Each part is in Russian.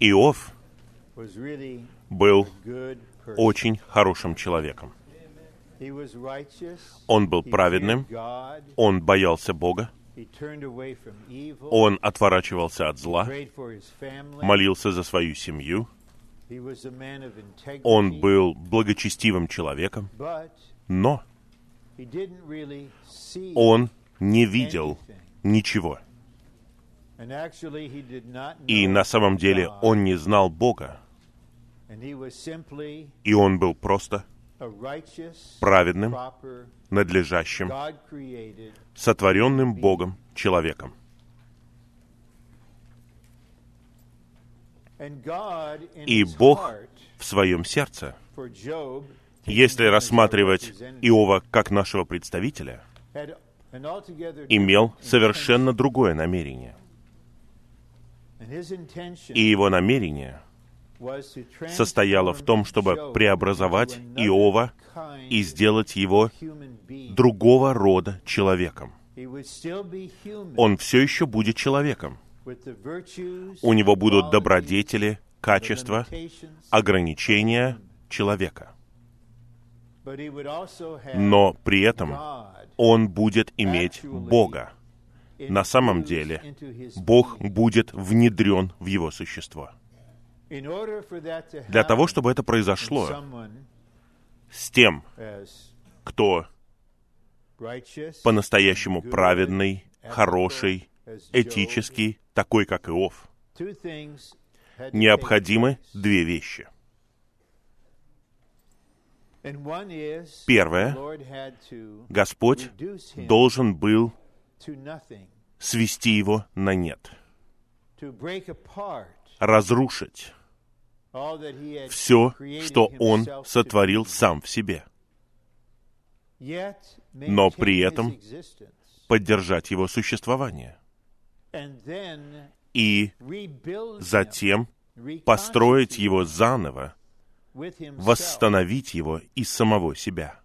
Иов был очень хорошим человеком. Он был праведным, он боялся Бога, он отворачивался от зла, молился за свою семью, он был благочестивым человеком, но он не видел ничего. И на самом деле он не знал Бога, и он был просто праведным, надлежащим, сотворенным Богом человеком. И Бог в своем сердце, если рассматривать Иова как нашего представителя, имел совершенно другое намерение. И его намерение состояло в том, чтобы преобразовать Иова и сделать его другого рода человеком. Он все еще будет человеком. У него будут добродетели, качества, ограничения человека. Но при этом он будет иметь Бога. На самом деле, Бог будет внедрен в его существо. Для того, чтобы это произошло с тем, кто по-настоящему праведный, хороший, этический, такой, как Иов, необходимы две вещи. Первое. Господь должен был свести его на нет, разрушить все, что он сотворил сам в себе, Но при этом поддержать его существование. И затем построить его заново, восстановить его из самого себя.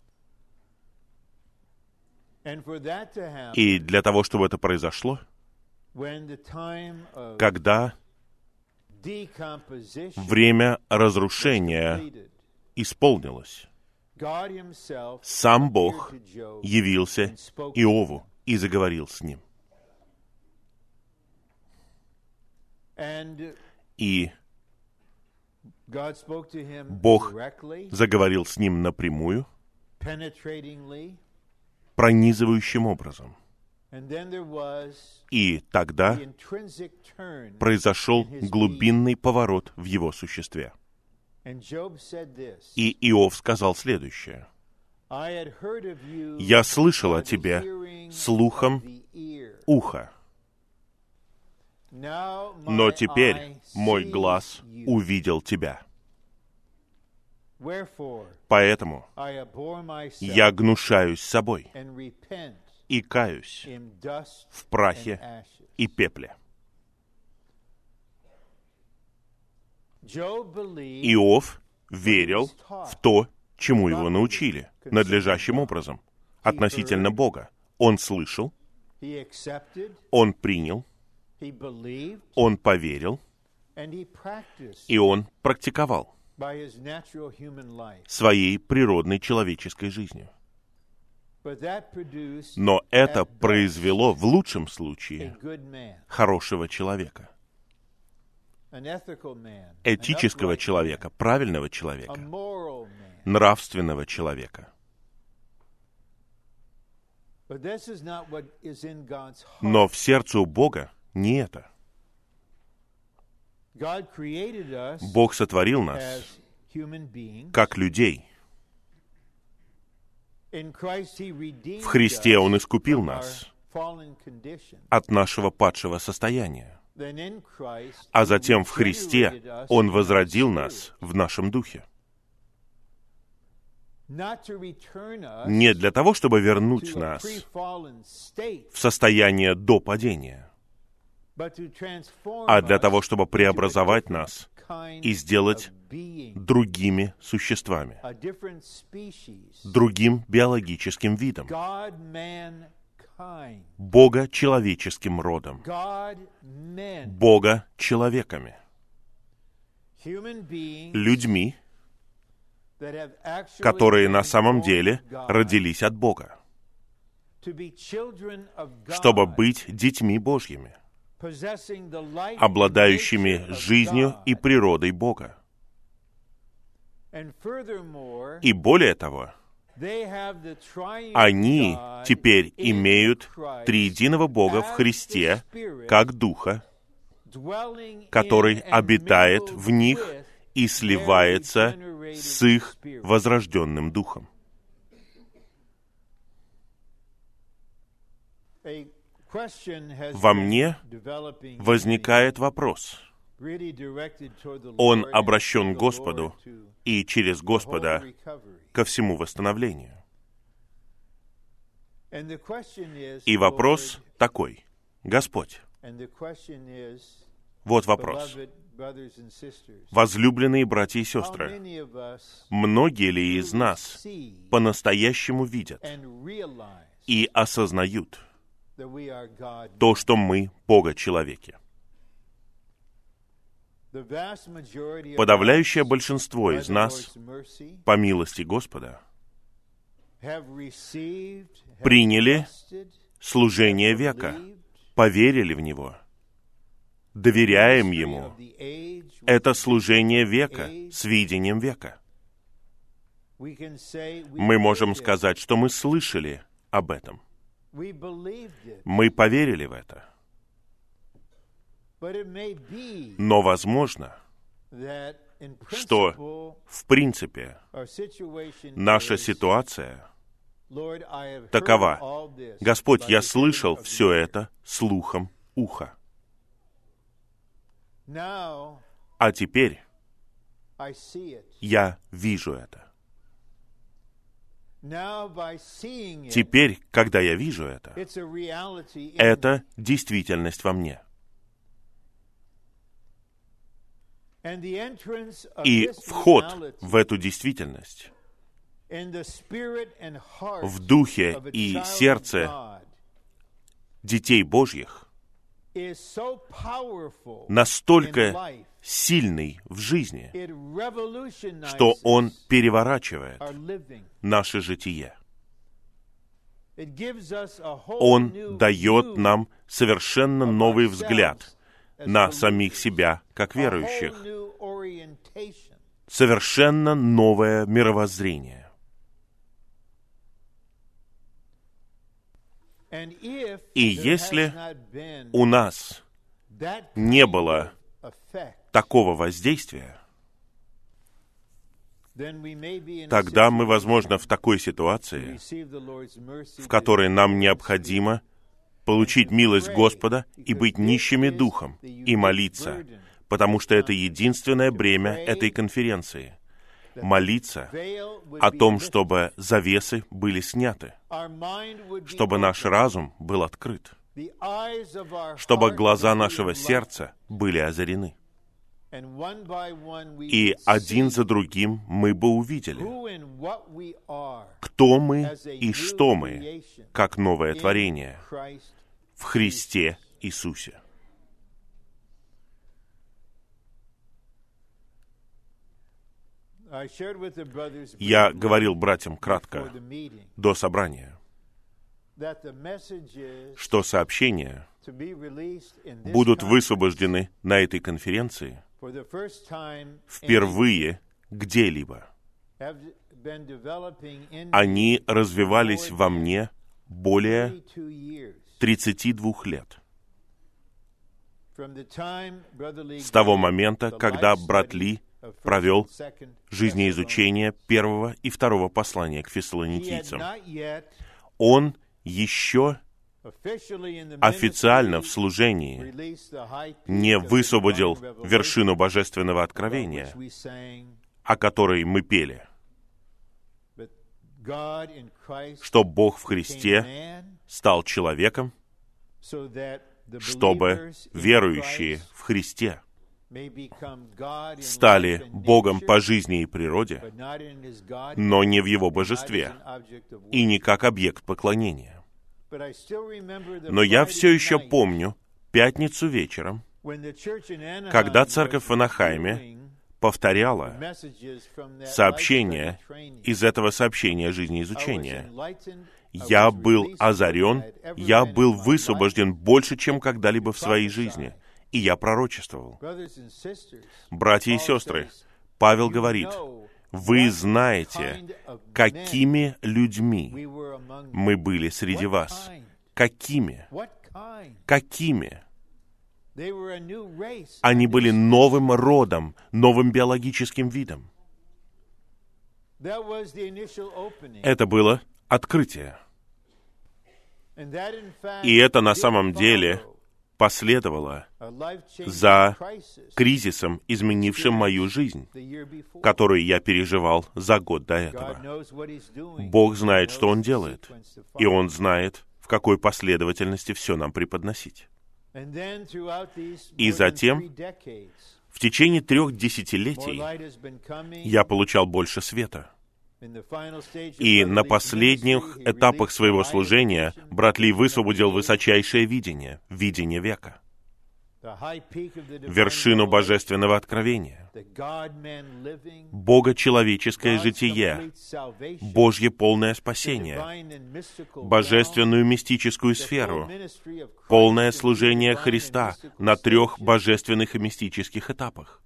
И для того, чтобы это произошло, когда время разрушения исполнилось, сам Бог явился Иову и заговорил с ним. И Бог заговорил с ним напрямую, пронизывающим образом. И тогда произошел глубинный поворот в его существе. И Иов сказал следующее. «Я слышал о тебе слухом my но теперь мой глаз увидел тебя. Поэтому я гнушаюсь собой и каюсь в прахе и пепле. Иов верил в то, чему его научили, надлежащим образом, относительно Бога. Он слышал, он принял, он поверил, и он практиковал своей природной человеческой жизнью. Но это произвело в лучшем случае хорошего человека, этического человека, правильного человека, нравственного человека. Но в сердце у Бога не это. Бог сотворил нас как людей. В Христе Он искупил нас от нашего падшего состояния. А затем в Христе Он возродил нас в нашем духе. Не для того, чтобы вернуть нас в состояние до падения, а для того, чтобы преобразовать нас и сделать другими существами, другим биологическим видом, Бога человеческим родом, Бога человеками, людьми, которые на самом деле родились от Бога, чтобы быть детьми Божьими, обладающими жизнью и природой Бога. И более того, они теперь имеют триединого Бога в Христе, как Духа, который обитает в них и сливается с их возрожденным Духом. Во мне Возникает вопрос. Он обращен к Господу и через Господа ко всему восстановлению. И вопрос такой. Господь, вот вопрос. Возлюбленные братья и сестры, многие ли из нас по-настоящему видят и осознают то, что мы Бога-человеки? Подавляющее большинство из нас, по милости Господа, приняли служение века, поверили в Него, доверяем Ему. Это служение века с видением века. Мы можем сказать, что мы слышали об этом. Мы поверили в это. Но возможно, что в принципе наша ситуация такова. Господь, я слышал все это слухом уха. А теперь я вижу это. Теперь, когда я вижу это, это действительность во мне. И вход в эту действительность в духе и сердце детей Божьих настолько сильный в жизни, что он переворачивает наше житие. Он дает нам совершенно новый взгляд на самих себя, как верующих, совершенно новое мировоззрение. И если У нас не было такого воздействия, тогда мы, возможно, в такой ситуации, в которой нам необходимо получить милость Господа и быть нищими духом и молиться, потому что это единственное бремя этой конференции — молиться о том, чтобы завесы были сняты, чтобы наш разум был открыт, чтобы глаза нашего сердца были озарены. И один за другим мы бы увидели, кто мы и что мы, как новое творение в Христе Иисусе. Я говорил братьям кратко до собрания, что сообщения будут высвобождены на этой конференции впервые где-либо. Они развивались во мне более 32 years 32 лет. С того момента, когда брат Ли провел жизнеизучение первого и второго послания к фессалоникийцам. Он еще официально в служении не высвободил вершину божественного откровения, о которой мы пели, что Бог в Христе стал человеком, чтобы верующие в Христе стали Богом по жизни и природе, но не в Его божестве и не как объект поклонения. Но я все еще помню пятницу вечером, когда церковь в Анахайме повторяла сообщение из этого сообщения жизнеизучения. Я был озарен, я был высвобожден больше, чем когда-либо в своей жизни, и я пророчествовал. Братья и сестры, Павел говорит, вы знаете, какими людьми мы были среди вас. Какими? Какими? Они были новым родом, новым биологическим видом. Это было открытие. И это на самом деле последовало за кризисом, изменившим мою жизнь, которую я переживал за год до этого. Бог знает, что Он делает, и Он знает, в какой последовательности все нам преподносить. И затем, в течение трех десятилетий, я получал больше света. И на последних этапах своего служения брат Ли высвободил высочайшее видение, видение века, вершину божественного откровения, Бога-человеческое житие, Божье полное спасение, божественную мистическую сферу, полное служение Христа на трех божественных и мистических этапах.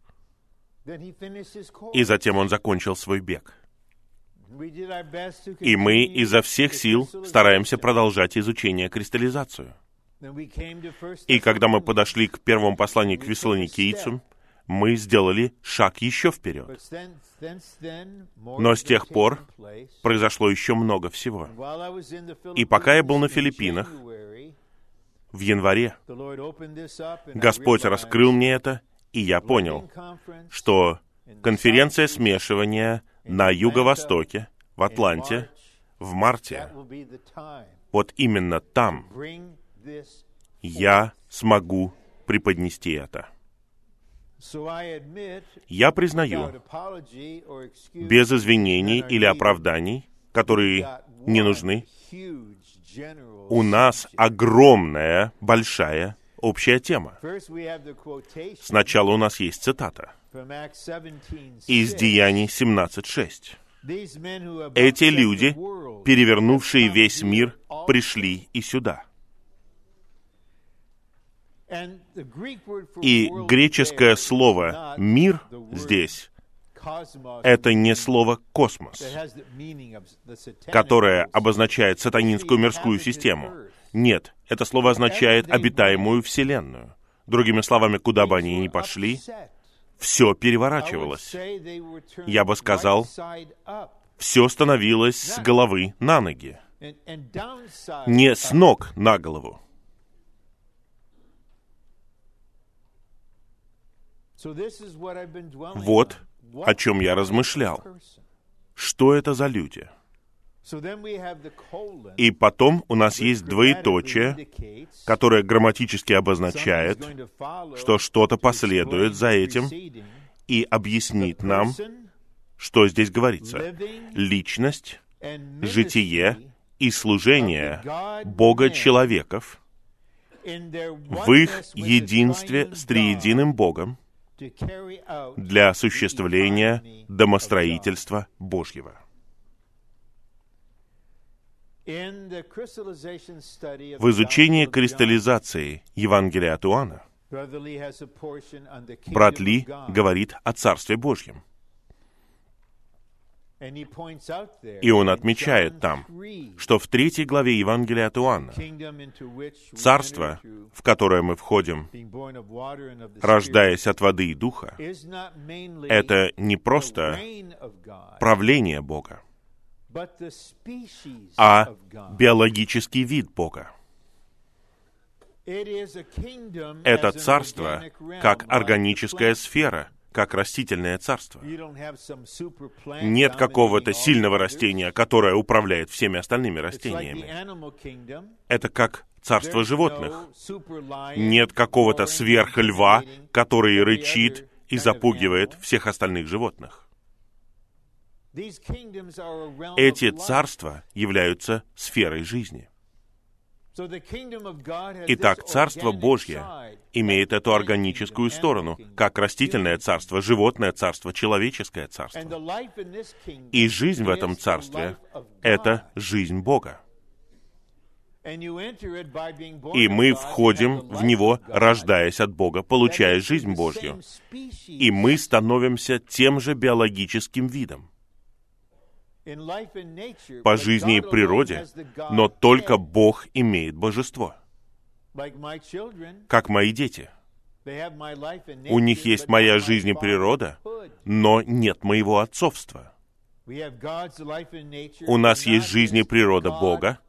И затем он закончил свой бег. И мы изо всех сил стараемся продолжать изучение кристаллизацию. И когда мы подошли к первому посланию к Вессалоникийцам, мы сделали шаг еще вперед. Но с тех пор произошло еще много всего. И пока я был на Филиппинах, в январе, Господь раскрыл мне это, и я понял, что конференция смешивания на юго-востоке, в Атланте, в марте, вот именно там я смогу преподнести это. Я признаю, без извинений или оправданий, которые не нужны, у нас огромная, большая общая тема. Сначала у нас есть цитата из Деяний 17.6. Эти люди, перевернувшие весь мир, пришли и сюда. И греческое слово «мир» здесь это не слово «космос», которое обозначает сатанинскую мирскую систему. Нет, это слово означает обитаемую Вселенную. Другими словами, куда бы они ни пошли, все переворачивалось. Я бы сказал, все становилось с головы на ноги, не с ног на голову. Вот о чем я размышлял. Что это за люди? И потом у нас есть двоеточие, которое грамматически обозначает, что что-то последует за этим и объяснит нам, что здесь говорится. Личность, житие и служение Бога-человеков в их единстве с триединым Богом для осуществления домостроительства Божьего. В изучении кристаллизации Евангелия от Иоанна брат Ли говорит о Царстве Божьем. И он отмечает там, что в третьей главе Евангелия от Иоанна царство, в которое мы входим, рождаясь от воды и духа, это не просто правление Бога, а биологический вид Бога. Это царство как органическая сфера — как растительное царство. Нет какого-то сильного растения, которое управляет всеми остальными растениями. Это как царство животных. Нет какого-то сверхльва, который рычит и запугивает всех остальных животных. Эти царства являются сферой жизни. Итак, Царство Божье имеет эту органическую сторону, как растительное царство, животное царство, человеческое царство. И жизнь в этом царстве — это жизнь Бога. И мы входим в него, рождаясь от Бога, получая жизнь Божью. И мы становимся тем же биологическим видом по жизни и природе, но только Бог имеет божество. Как мои дети. У них есть моя жизнь и природа, но нет моего отцовства. У нас есть жизнь и природа Бога,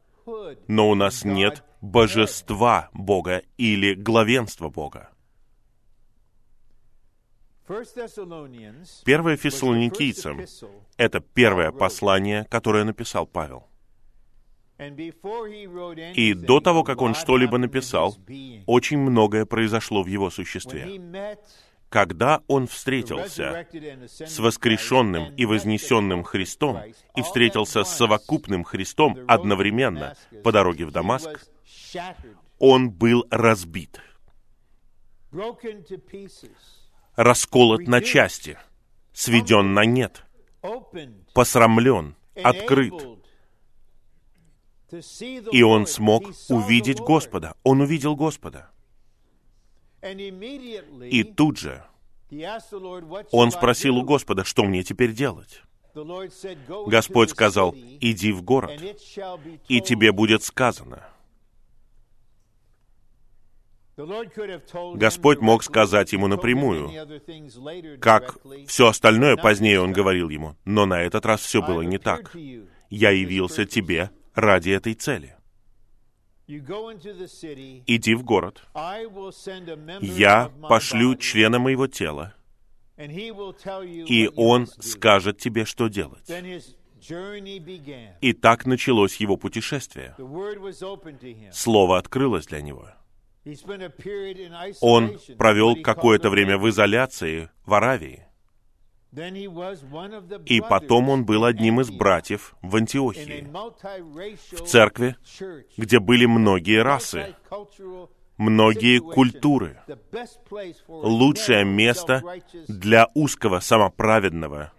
но у нас нет божества Бога или главенства Бога. Первое Фессалоникийцам — это первое послание, которое написал Павел. И до того, как он что-либо написал, очень многое произошло в его существе. Когда он встретился с воскрешенным и вознесенным Христом и встретился с совокупным Христом одновременно по дороге в Дамаск, он был разбит расколот на части, сведен на нет, посрамлен, открыт. И он смог увидеть Господа. Он увидел Господа. И тут же он спросил у Господа, что мне теперь делать? Господь сказал, иди в город, и тебе будет сказано. Господь мог сказать ему напрямую, как все остальное позднее он говорил ему, но на этот раз все было не так. Я явился тебе ради этой цели. Иди в город. Я пошлю члена моего тела, и он скажет тебе, что делать. И так началось его путешествие. Слово открылось для него. Он провел какое-то время в изоляции в Аравии. И потом он был одним из братьев в Антиохии, в церкви, где были многие расы, многие культуры. Лучшее место для узкого самоправедного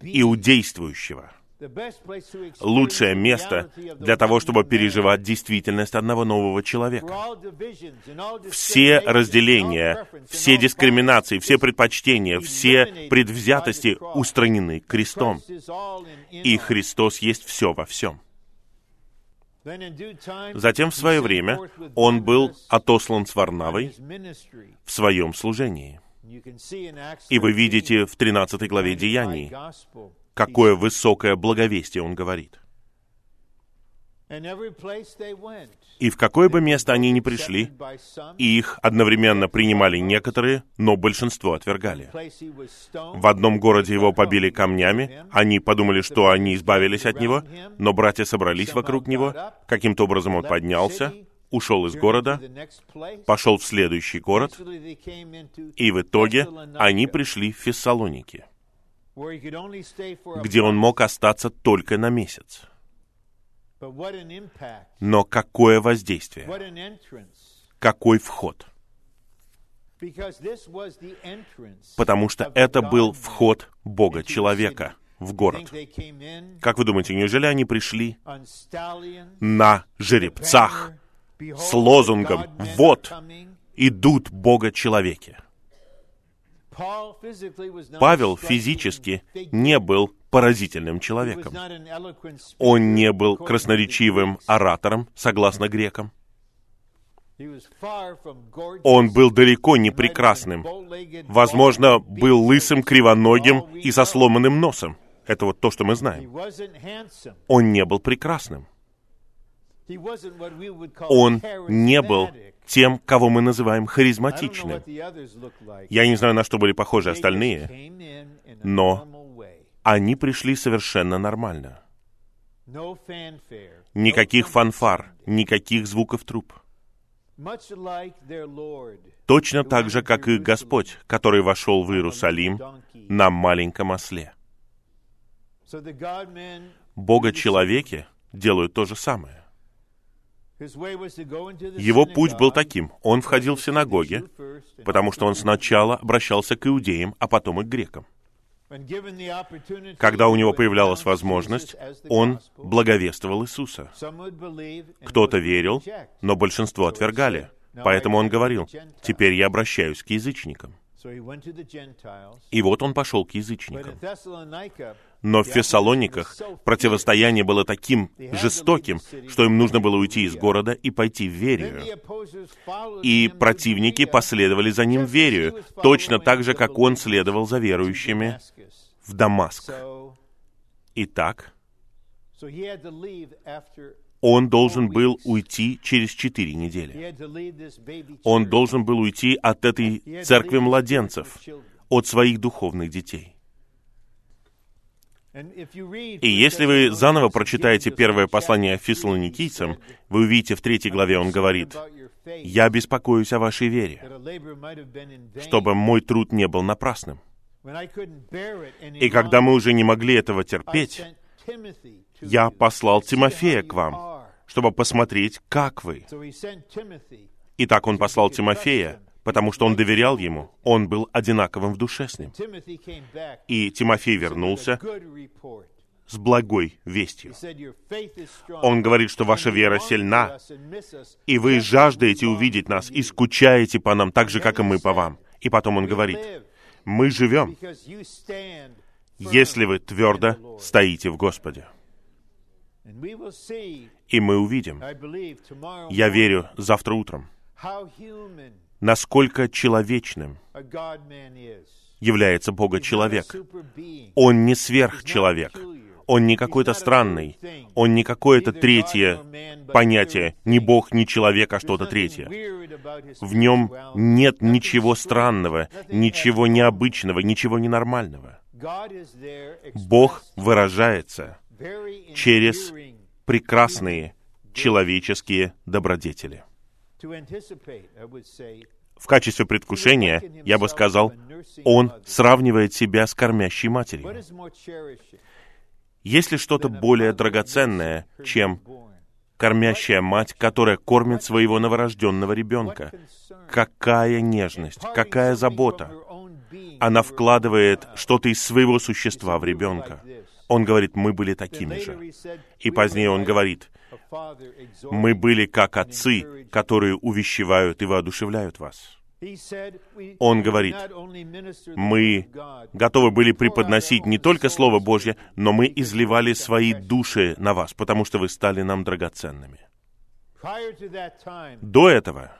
иудействующего – лучшее место для того, чтобы переживать действительность одного нового человека. Все разделения, все дискриминации, все предпочтения, все предвзятости устранены крестом. И Христос есть все во всем. Затем в свое время он был отослан с Варнавой в своем служении. И вы видите в 13 главе Деяний, какое высокое благовестие он говорит. И в какое бы место они ни пришли, их одновременно принимали некоторые, но большинство отвергали. В одном городе его побили камнями, они подумали, что они избавились от него, но братья собрались вокруг него, каким-то образом он поднялся, ушел из города, пошел в следующий город, и в итоге они пришли в Фессалоники где он мог остаться только на месяц. Но какое воздействие? Какой вход? Потому что это был вход Бога-человека в город. Как вы думаете, неужели они пришли на жеребцах с лозунгом «Вот идут Бога-человеки»? Павел физически не был поразительным человеком. Он не был красноречивым оратором, согласно грекам. Он был далеко не прекрасным. Возможно, был лысым, кривоногим и со сломанным носом. Это вот то, что мы знаем. Он не был прекрасным. Он не был тем, кого мы называем харизматичным. Я не знаю, на что были похожи остальные, но они пришли совершенно нормально. Никаких фанфар, никаких звуков труб. Точно так же, как и Господь, который вошел в Иерусалим на маленьком осле. Бога-человеки делают то же самое. Его путь был таким. Он входил в синагоги, потому что он сначала обращался к иудеям, а потом и к грекам. Когда у него появлялась возможность, он благовествовал Иисуса. Кто-то верил, но большинство отвергали. Поэтому он говорил, «Теперь я обращаюсь к язычникам». И вот он пошел к язычникам. Но в Фессалониках противостояние было таким жестоким, что им нужно было уйти из города и пойти в Верию. И противники последовали за ним в Верию, точно так же, как он следовал за верующими в Дамаск. Итак, он должен был уйти через четыре недели. Он должен был уйти от этой церкви младенцев, от своих духовных детей. И если вы заново прочитаете первое послание фессалоникийцам, вы увидите в третьей главе, он говорит, «Я беспокоюсь о вашей вере, чтобы мой труд не был напрасным». И когда мы уже не могли этого терпеть, я послал Тимофея к вам, чтобы посмотреть, как вы. Итак, он послал Тимофея, потому что он доверял ему, он был одинаковым в душе с ним. И Тимофей вернулся с благой вестью. Он говорит, что ваша вера сильна, и вы жаждаете увидеть нас и скучаете по нам так же, как и мы по вам. И потом он говорит, мы живем, если вы твердо стоите в Господе. И мы увидим, я верю, завтра утром, насколько человечным является Бога человек. Он не сверхчеловек. Он не какой-то странный. Он не какое-то третье понятие. Не Бог, не человек, а что-то третье. В нем нет ничего странного, ничего необычного, ничего ненормального. Бог выражается через прекрасные человеческие добродетели. В качестве предвкушения, я бы сказал, он сравнивает себя с кормящей матерью. Есть ли что-то более драгоценное, чем кормящая мать, которая кормит своего новорожденного ребенка? Какая нежность, какая забота! Она вкладывает что-то из своего существа в ребенка. Он говорит, мы были такими же. И позднее он говорит, мы были как отцы, которые увещевают и воодушевляют вас. Он говорит, мы готовы были преподносить не только Слово Божье, но мы изливали свои души на вас, потому что вы стали нам драгоценными. До этого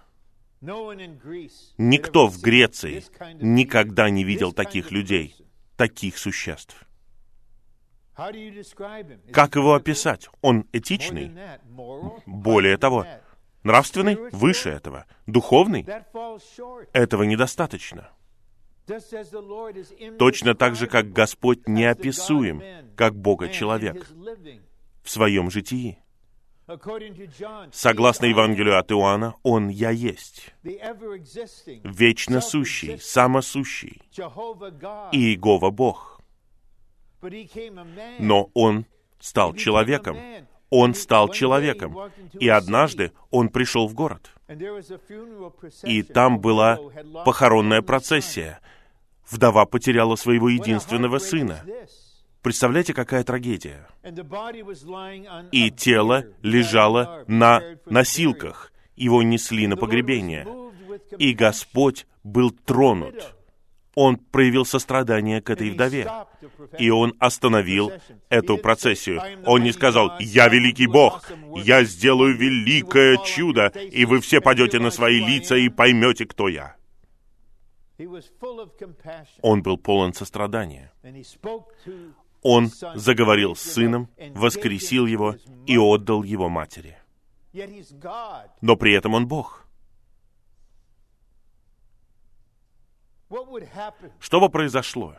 никто в Греции никогда не видел таких людей, таких существ. Как его описать? Он этичный. Более того, нравственный? выше этого. Духовный? Этого недостаточно. Точно так же, как Господь неописуем, как Бога человек в своем житии. Согласно Евангелию от Иоанна, Он «Я есть», вечно сущий, самосущий, и Иегова Бог — но он стал человеком. Он стал человеком. И однажды он пришел в город. И там была похоронная процессия. Вдова потеряла своего единственного сына. Представляете, какая трагедия? И тело лежало на носилках. Его несли на погребение. И Господь был тронут он проявил сострадание к этой вдове, и он остановил эту процессию. Он не сказал, «Я великий Бог, я сделаю великое чудо, и вы все пойдете на свои лица и поймете, кто я». Он был полон сострадания. Он заговорил с сыном, воскресил его и отдал его матери. Но при этом он Бог. Что бы произошло,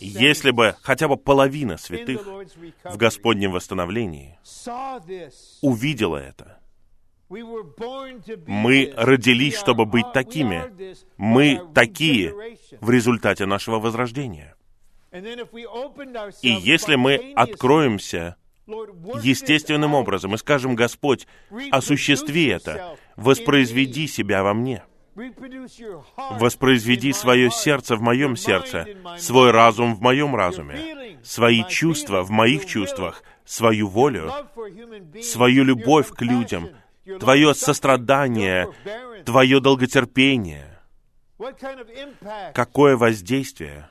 если бы хотя бы половина святых в Господнем восстановлении увидела это? Мы родились, чтобы быть такими. Мы такие в результате нашего возрождения. И если мы откроемся естественным образом и скажем, Господь, осуществи это, воспроизведи себя во мне. Воспроизведи свое сердце в моем сердце, свой разум в моем разуме, свои чувства в моих чувствах, свою волю, свою любовь к людям, твое сострадание, твое долготерпение. Какое воздействие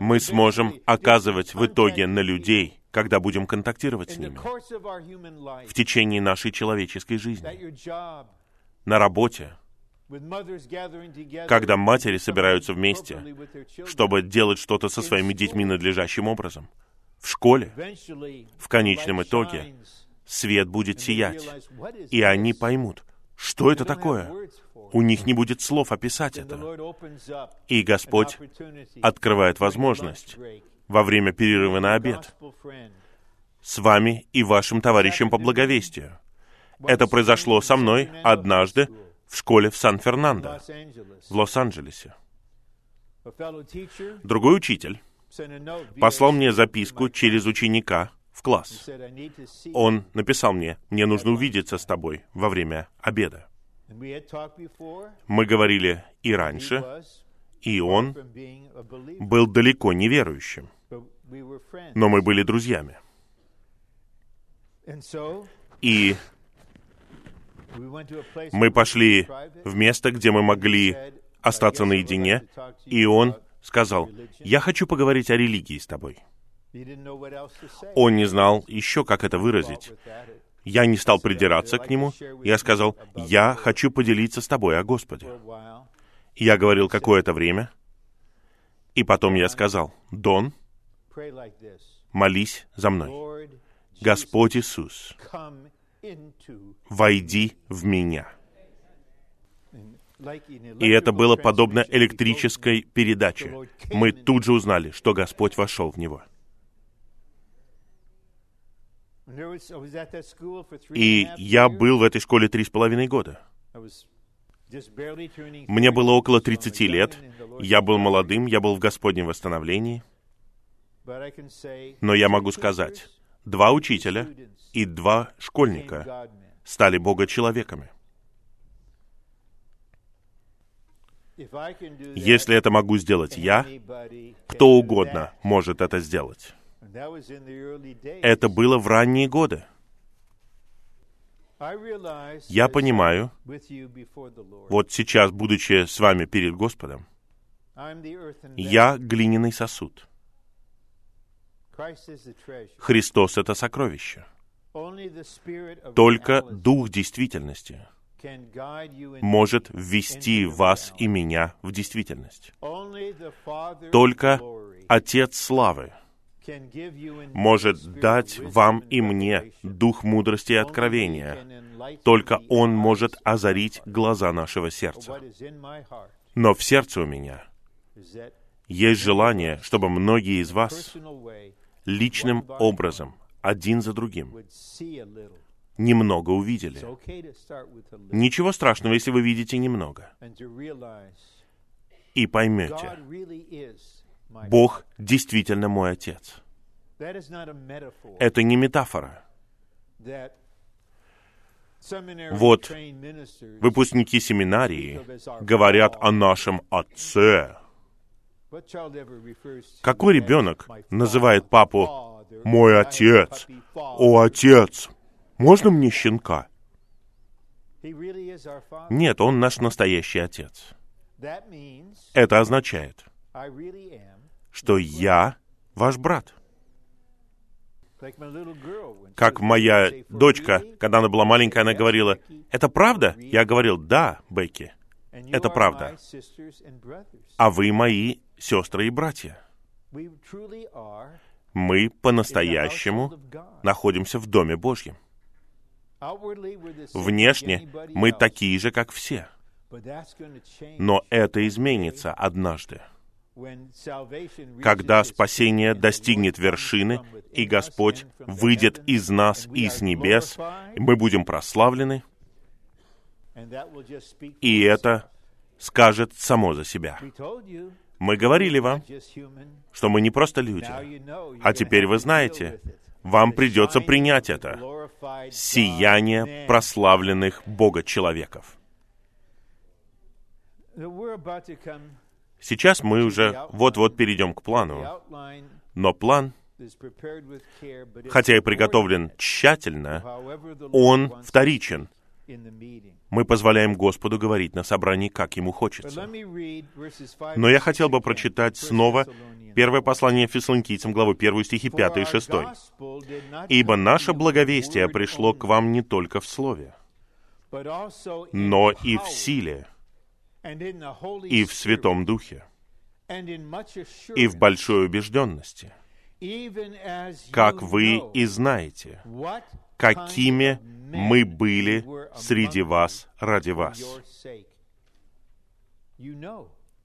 мы сможем оказывать в итоге на людей, когда будем контактировать с ними в течение нашей человеческой жизни, на работе, когда матери собираются вместе, чтобы делать что-то со своими детьми надлежащим образом, в школе, в конечном итоге, свет будет сиять, и они поймут, что это такое. У них не будет слов описать это. И Господь открывает возможность во время перерыва на обед с вами и вашим товарищем по благовестию. Это произошло со мной однажды в школе в Сан-Фернандо, в Лос-Анджелесе. Другой учитель послал мне записку через ученика в класс. Он написал мне, мне нужно увидеться с тобой во время обеда. Мы говорили и раньше, и он был далеко не верующим, но мы были друзьями. И мы пошли в место, где мы могли остаться наедине, и он сказал, «Я хочу поговорить о религии с тобой». Он не знал еще, как это выразить. Я не стал придираться к нему. Я сказал, «Я хочу поделиться с тобой о Господе». Я говорил какое-то время, и потом я сказал, «Дон, молись за мной. Господь Иисус, войди в меня». И это было подобно электрической передаче. Мы тут же узнали, что Господь вошел в него. И я был в этой школе три с половиной года. Мне было около 30 лет, я был молодым, я был в Господнем восстановлении. Но я могу сказать, два учителя и два школьника стали Бога человеками. Если это могу сделать я, кто угодно может это сделать. Это было в ранние годы. Я понимаю, вот сейчас, будучи с вами перед Господом, я глиняный сосуд. Христос — это сокровище. Только Дух действительности может ввести вас и меня в действительность. Только Отец Славы может дать вам и мне дух мудрости и откровения. Только Он может озарить глаза нашего сердца. Но в сердце у меня есть желание, чтобы многие из вас личным образом, один за другим, немного увидели. Ничего страшного, если вы видите немного. И поймете, Бог действительно мой Отец. Это не метафора. Вот выпускники семинарии говорят о нашем Отце. Какой ребенок называет папу «мой отец»? «О, отец! Можно мне щенка?» Нет, он наш настоящий отец. Это означает, что я ваш брат. Как моя дочка, когда она была маленькая, она говорила, «Это правда?» Я говорил, «Да, Бекки, это правда. А вы мои сестры и братья. Мы по-настоящему находимся в Доме Божьем. Внешне мы такие же, как все. Но это изменится однажды когда спасение достигнет вершины, и Господь выйдет из нас и с небес, мы будем прославлены, и это скажет само за себя. Мы говорили вам, что мы не просто люди, а теперь вы знаете, Вам придется принять это. Сияние прославленных Бога-человеков. Сейчас мы уже вот-вот перейдем к плану. Но план, хотя и приготовлен тщательно, он вторичен. Мы позволяем Господу говорить на собрании, как Ему хочется. Но я хотел бы прочитать снова первое послание Фессалоникийцам, главу 1 стихи 5 и 6. «Ибо наше благовестие пришло к вам не только в слове, но и в силе, и в Святом Духе, и в большой убежденности, как вы и знаете, какими мы были среди вас ради вас.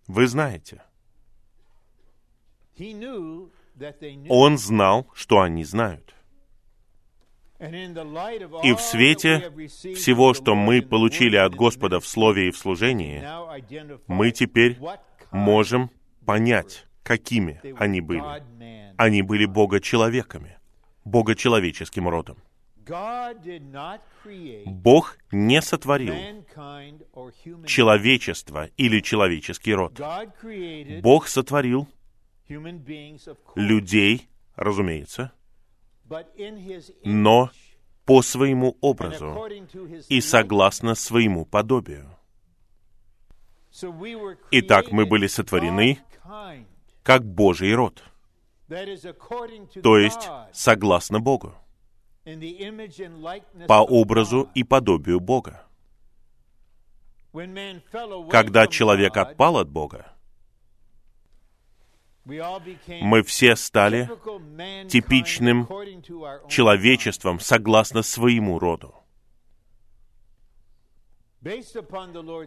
Вы знаете. Он знал, что они знают. И в свете всего, что мы получили от Господа в Слове и в служении, мы теперь можем понять, какими они были. Они были Бога-человеками, Бога-человеческим родом. Бог не сотворил человечество или человеческий род. Бог сотворил людей, разумеется, но по своему образу и согласно своему подобию. Итак, мы были сотворены как Божий род, то есть согласно Богу, по образу и подобию Бога. Когда человек отпал от Бога, мы все стали типичным человечеством согласно своему роду.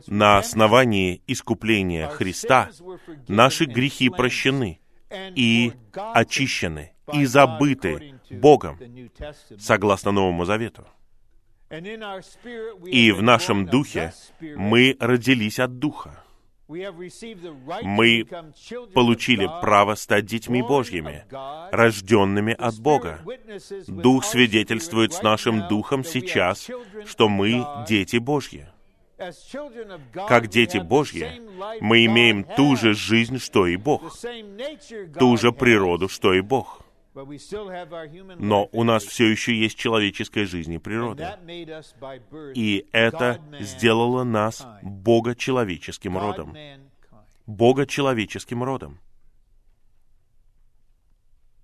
На основании искупления Христа наши грехи прощены и очищены и забыты Богом, согласно Новому Завету. И в нашем духе мы родились от Духа. Мы получили право стать детьми Божьими, рожденными от Бога. Дух свидетельствует с нашим духом сейчас, что мы дети Божьи. Как дети Божьи, мы имеем ту же жизнь, что и Бог, ту же природу, что и Бог. Но у нас все еще есть человеческая жизнь и природа. И это сделало нас Бога-человеческим родом. Бога-человеческим родом.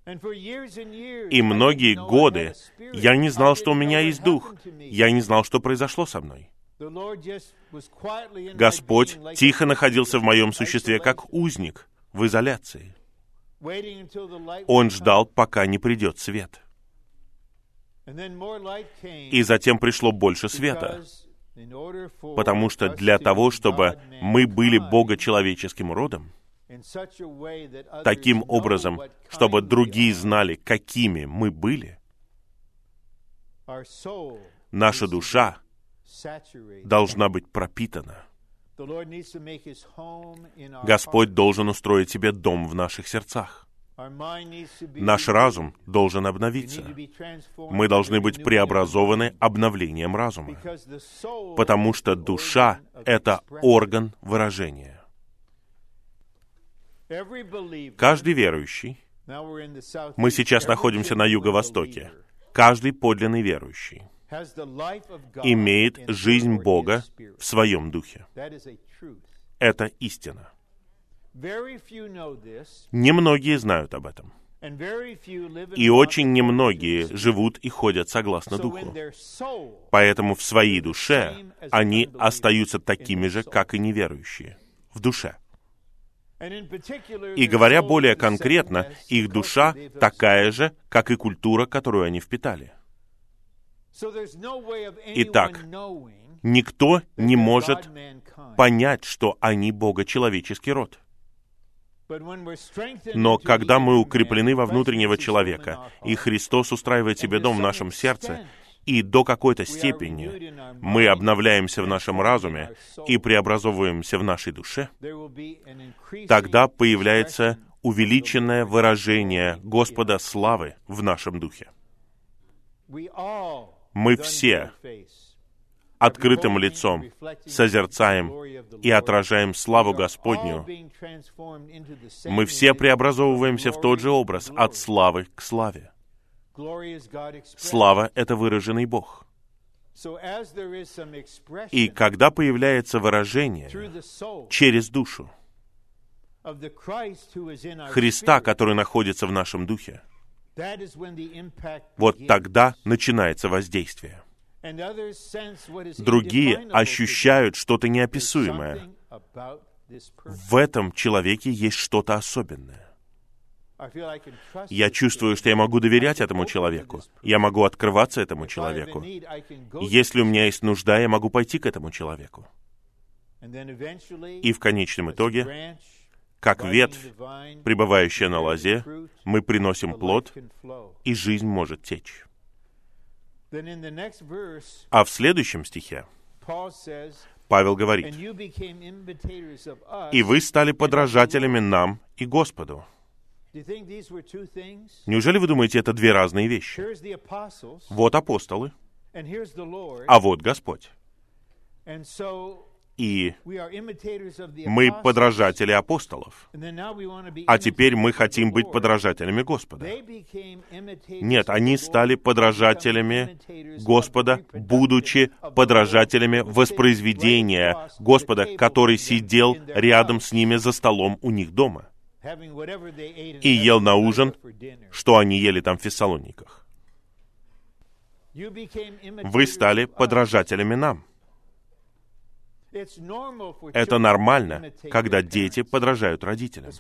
И многие годы я не знал, что у меня есть дух. Я не знал, что произошло со мной. Господь тихо находился в моем существе как узник в изоляции. Он ждал, пока не придет свет. И затем пришло больше света, потому что для того, чтобы мы были Бога-человеческим родом, таким образом, чтобы другие знали, какими мы были, наша душа должна быть пропитана. Господь должен устроить себе дом в наших сердцах. Наш разум должен обновиться. Мы должны быть преобразованы обновлением разума, потому что душа — это орган выражения. Каждый верующий, мы сейчас находимся на юго-востоке, каждый подлинный верующий — имеет жизнь Бога в своем духе. Это истина. Немногие знают об этом. И очень немногие живут и ходят согласно Духу. Поэтому в своей душе они остаются такими же, как и неверующие. В душе. И говоря более конкретно, их душа такая же, как и культура, которую они впитали. Итак, никто не может понять, что они Бога-человеческий род. Но когда мы укреплены во внутреннего человека, и Христос устраивает себе дом в нашем сердце, и до какой-то степени мы обновляемся в нашем разуме и преобразовываемся в нашей душе, тогда появляется увеличенное выражение Господа славы в нашем духе. Мы все открытым лицом созерцаем и отражаем славу Господню. Мы все преобразовываемся в тот же образ, от славы к славе. Слава — это выраженный Бог. И когда появляется выражение через душу Христа, который находится в нашем духе, вот тогда начинается воздействие. Другие ощущают что-то неописуемое. В этом человеке есть что-то особенное. Я чувствую, что я могу доверять этому человеку. Я могу открываться этому человеку. Если у меня есть нужда, я могу пойти к этому человеку. И в конечном итоге, как ветвь, пребывающая на лозе, мы приносим плод, и жизнь может течь. А в следующем стихе Павел говорит, «И вы стали подражателями нам и Господу». Неужели вы думаете, это две разные вещи? Вот апостолы, а вот Господь. И мы подражатели апостолов. А теперь мы хотим быть подражателями Господа. Нет, они стали подражателями Господа, будучи подражателями воспроизведения Господа, который сидел рядом с ними за столом у них дома и ел на ужин, что они ели там в Фессалониках. Вы стали подражателями нам. Это нормально, когда дети подражают родителям.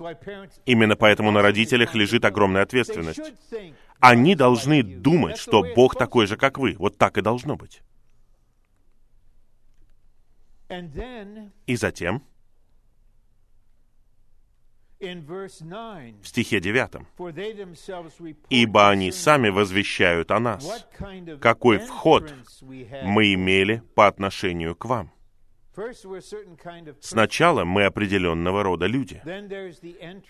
Именно поэтому на родителях лежит огромная ответственность. Они должны думать, что Бог такой же, как вы. Вот так и должно быть. И затем, в стихе 9. «Ибо они сами возвещают о нас, какой вход мы имели по отношению к вам». Сначала мы определенного рода люди.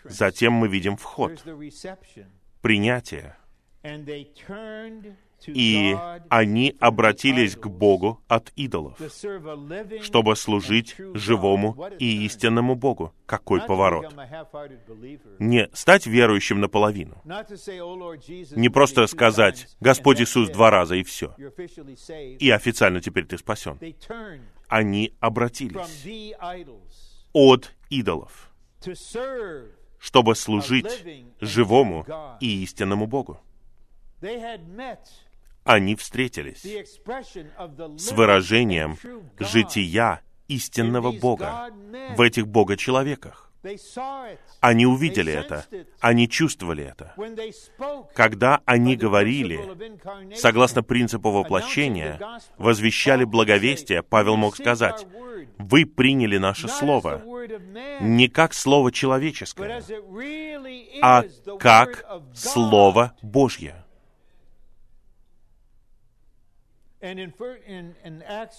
Затем мы видим вход, принятие. И они обратились к Богу от идолов, чтобы служить живому и истинному Богу. Какой поворот! Не стать верующим наполовину. Не просто сказать «Господь Иисус» два раза и все. И официально теперь ты спасен. Они обратились от идолов, чтобы служить живому и истинному Богу. Они встретились с выражением жития истинного Бога в этих Бога-человеках. Они увидели это, они чувствовали это. Когда они говорили, согласно принципу воплощения, возвещали благовестие, Павел мог сказать, «Вы приняли наше слово не как слово человеческое, а как Слово Божье».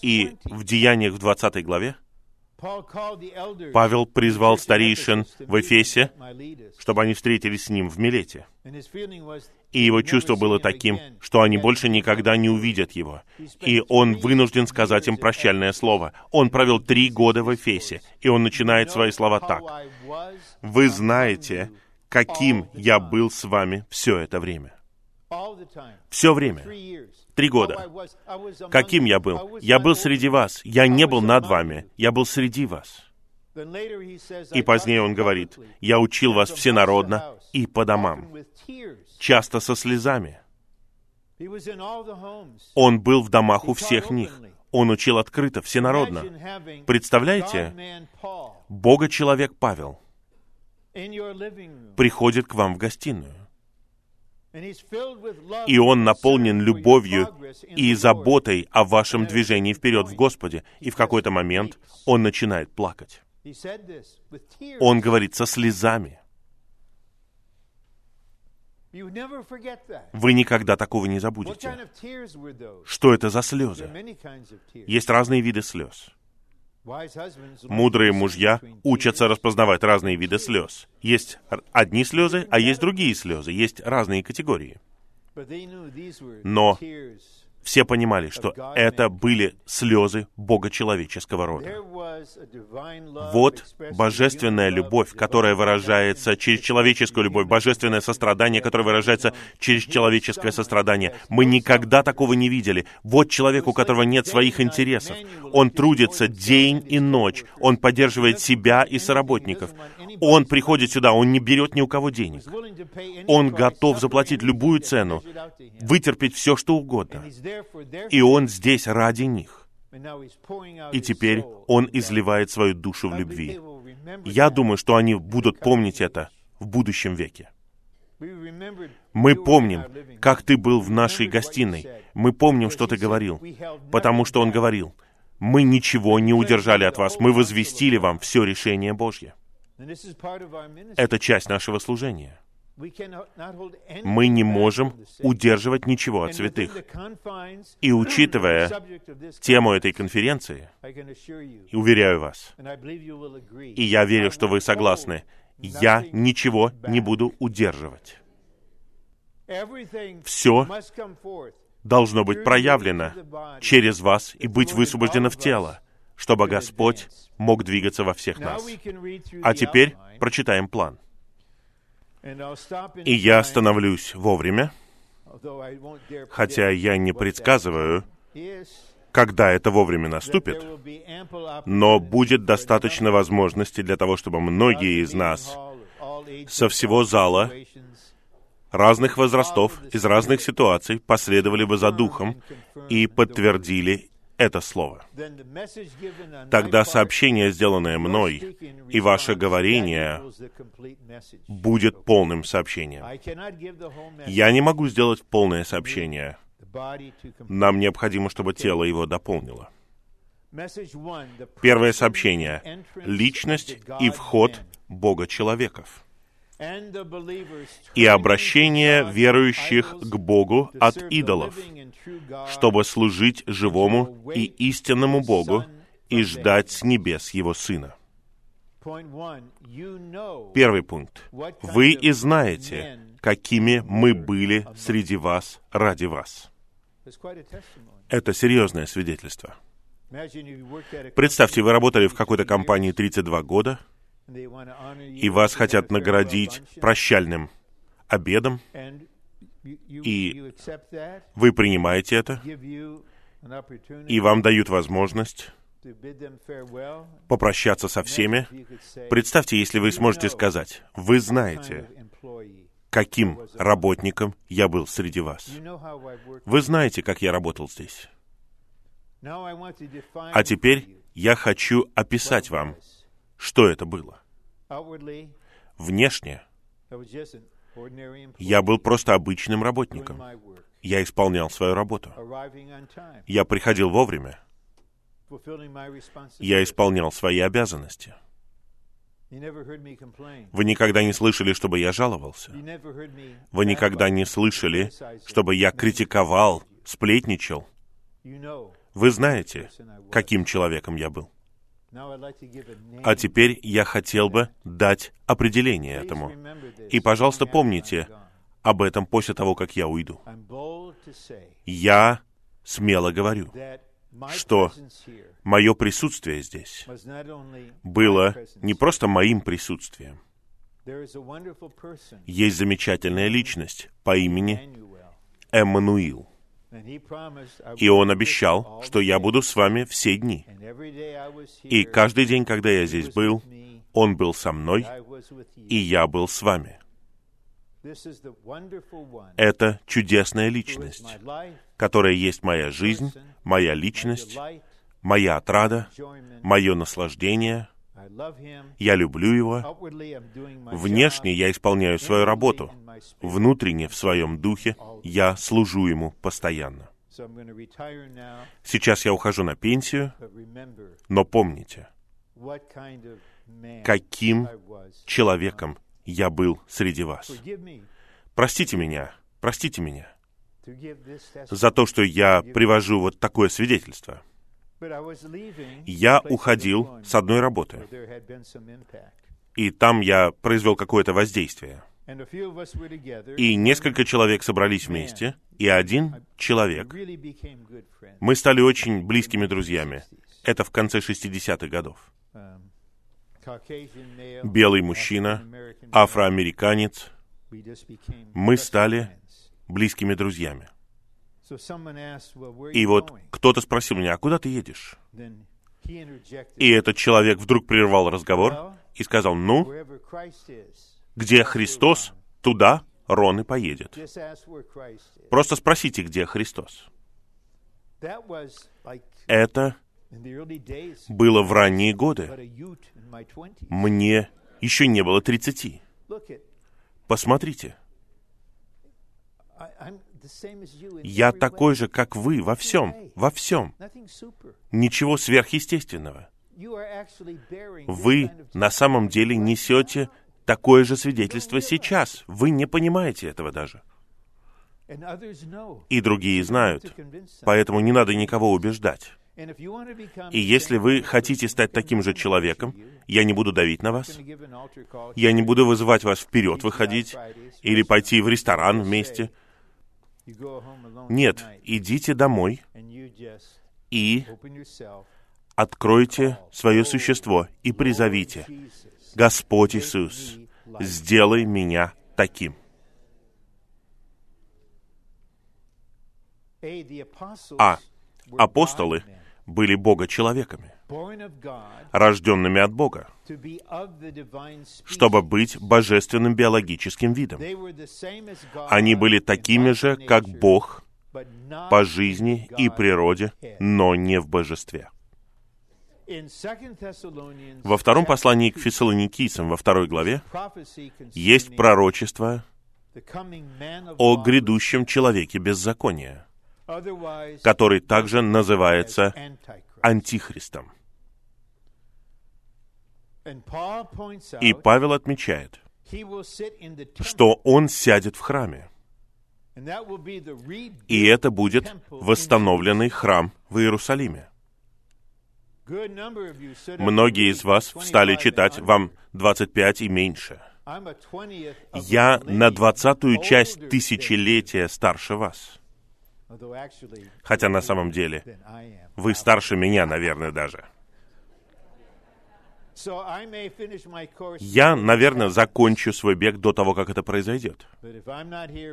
И в Деяниях в 20 главе Павел призвал старейшин в Эфесе, чтобы они встретились с ним в Милете. И его чувство было таким, что они больше никогда не увидят его. И он вынужден сказать им прощальное слово. Он провел три года в Эфесе, и он начинает свои слова так. «Вы знаете, каким я был с вами все это время». Все время. Три года. Каким я был? Я был среди вас. Я не был над вами. Я был среди вас. И позднее он говорит, «Я учил вас всенародно и по домам, часто со слезами». Он был в домах у всех них. Он учил открыто, всенародно. Представляете, Бога-человек Павел приходит к вам в гостиную. И он наполнен любовью и заботой о вашем движении вперед в Господе. И в какой-то момент он начинает плакать. Он говорит со слезами. Вы никогда такого не забудете. Что это за слезы? Есть разные виды слез. Мудрые мужья учатся распознавать разные виды слез. Есть одни слезы, а есть другие слезы. Есть разные категории. Но все понимали, что это были слезы Бога человеческого рода. Вот божественная любовь, которая выражается через человеческую любовь, божественное сострадание, которое выражается через человеческое сострадание. Мы никогда такого не видели. Вот человек, у которого нет своих интересов. Он трудится день и ночь. Он поддерживает себя и соработников. Он приходит сюда, он не берет ни у кого денег. Он готов заплатить любую цену, вытерпеть все, что угодно. И Он здесь ради них. И теперь Он изливает свою душу в любви. Я думаю, что они будут помнить это в будущем веке. Мы помним, как ты был в нашей гостиной. Мы помним, что ты говорил, потому что он говорил, мы ничего не удержали от вас, мы возвестили вам все решение Божье. Это часть нашего служения мы не можем удерживать ничего от святых. И учитывая тему этой конференции, уверяю вас, и я верю, что вы согласны, я ничего не буду удерживать. Все должно быть проявлено через вас и быть высвобождено в тело, чтобы Господь мог двигаться во всех нас. А теперь прочитаем план. И я становлюсь вовремя, хотя я не предсказываю, когда это вовремя наступит, но будет достаточно возможностей для того, чтобы многие из нас со всего зала, разных возрастов, из разных ситуаций последовали бы за Духом и подтвердили это слово. Тогда сообщение, сделанное мной, и ваше говорение будет полным сообщением. Я не могу сделать полное сообщение. Нам необходимо, чтобы тело его дополнило. Первое сообщение — личность и вход Бога-человеков и обращение верующих к Богу от идолов, чтобы служить живому и истинному Богу и ждать с небес Его Сына. Первый пункт. Вы и знаете, какими мы были среди вас ради вас. Это серьезное свидетельство. Представьте, вы работали в какой-то компании 32 года, и вас хотят наградить прощальным обедом, и вы принимаете это, и вам дают возможность попрощаться со всеми. Представьте, если вы сможете сказать, вы знаете, каким работником я был среди вас. Вы знаете, как я работал здесь. А теперь я хочу описать вам, что это было. Внешне я был просто обычным работником. Я исполнял свою работу. Я приходил вовремя. Я исполнял свои обязанности. Вы никогда не слышали, чтобы я жаловался. Вы никогда не слышали, чтобы я критиковал, сплетничал. Вы знаете, каким человеком я был. А теперь я хотел бы дать определение этому. И, пожалуйста, помните об этом после того, как я уйду. Я смело говорю, что мое присутствие здесь было не просто моим присутствием. Есть замечательная личность по имени Эммануил. И он обещал, что я буду с вами все дни. И каждый день, когда я здесь был, он был со мной, и я был с вами. Это чудесная личность, которая есть моя жизнь, моя личность, моя отрада, мое наслаждение — я люблю его. Внешне я исполняю свою работу. Внутренне, в своем духе, я служу ему постоянно. Сейчас я ухожу на пенсию, но помните, каким человеком я был среди вас. Простите меня, простите меня за то, что я привожу вот такое свидетельство. Я уходил с одной работы, и там я произвел какое-то воздействие. И несколько человек собрались вместе, и один человек, мы стали очень близкими друзьями. Это в конце 60-х годов. Белый мужчина, афроамериканец. Мы стали близкими друзьями. И вот кто-то спросил меня, а куда ты едешь? И этот человек вдруг прервал разговор и сказал, ну, где Христос, туда Рон и поедет. Просто спросите, где Христос. Это было в ранние годы. Мне еще не было тридцати. Посмотрите. Я такой же, как вы, во всем, во всем. Ничего сверхъестественного. Вы на самом деле несете такое же свидетельство сейчас. Вы не понимаете этого даже. И другие знают. Поэтому не надо никого убеждать. И если вы хотите стать таким же человеком, я не буду давить на вас. Я не буду вызывать вас вперед выходить или пойти в ресторан вместе. Нет, идите домой и откройте свое существо и призовите, Господь Иисус, сделай меня таким. А. Апостолы были Бога-человеками, рожденными от Бога, чтобы быть божественным биологическим видом. Они были такими же, как Бог, по жизни и природе, но не в божестве. Во втором послании к фессалоникийцам, во второй главе, есть пророчество о грядущем человеке беззакония, который также называется Антихристом. И Павел отмечает, что он сядет в храме. И это будет восстановленный храм в Иерусалиме. Многие из вас встали читать, вам 25 и меньше. Я на двадцатую часть тысячелетия старше вас. Хотя на самом деле вы старше меня, наверное, даже. Я, наверное, закончу свой бег до того, как это произойдет.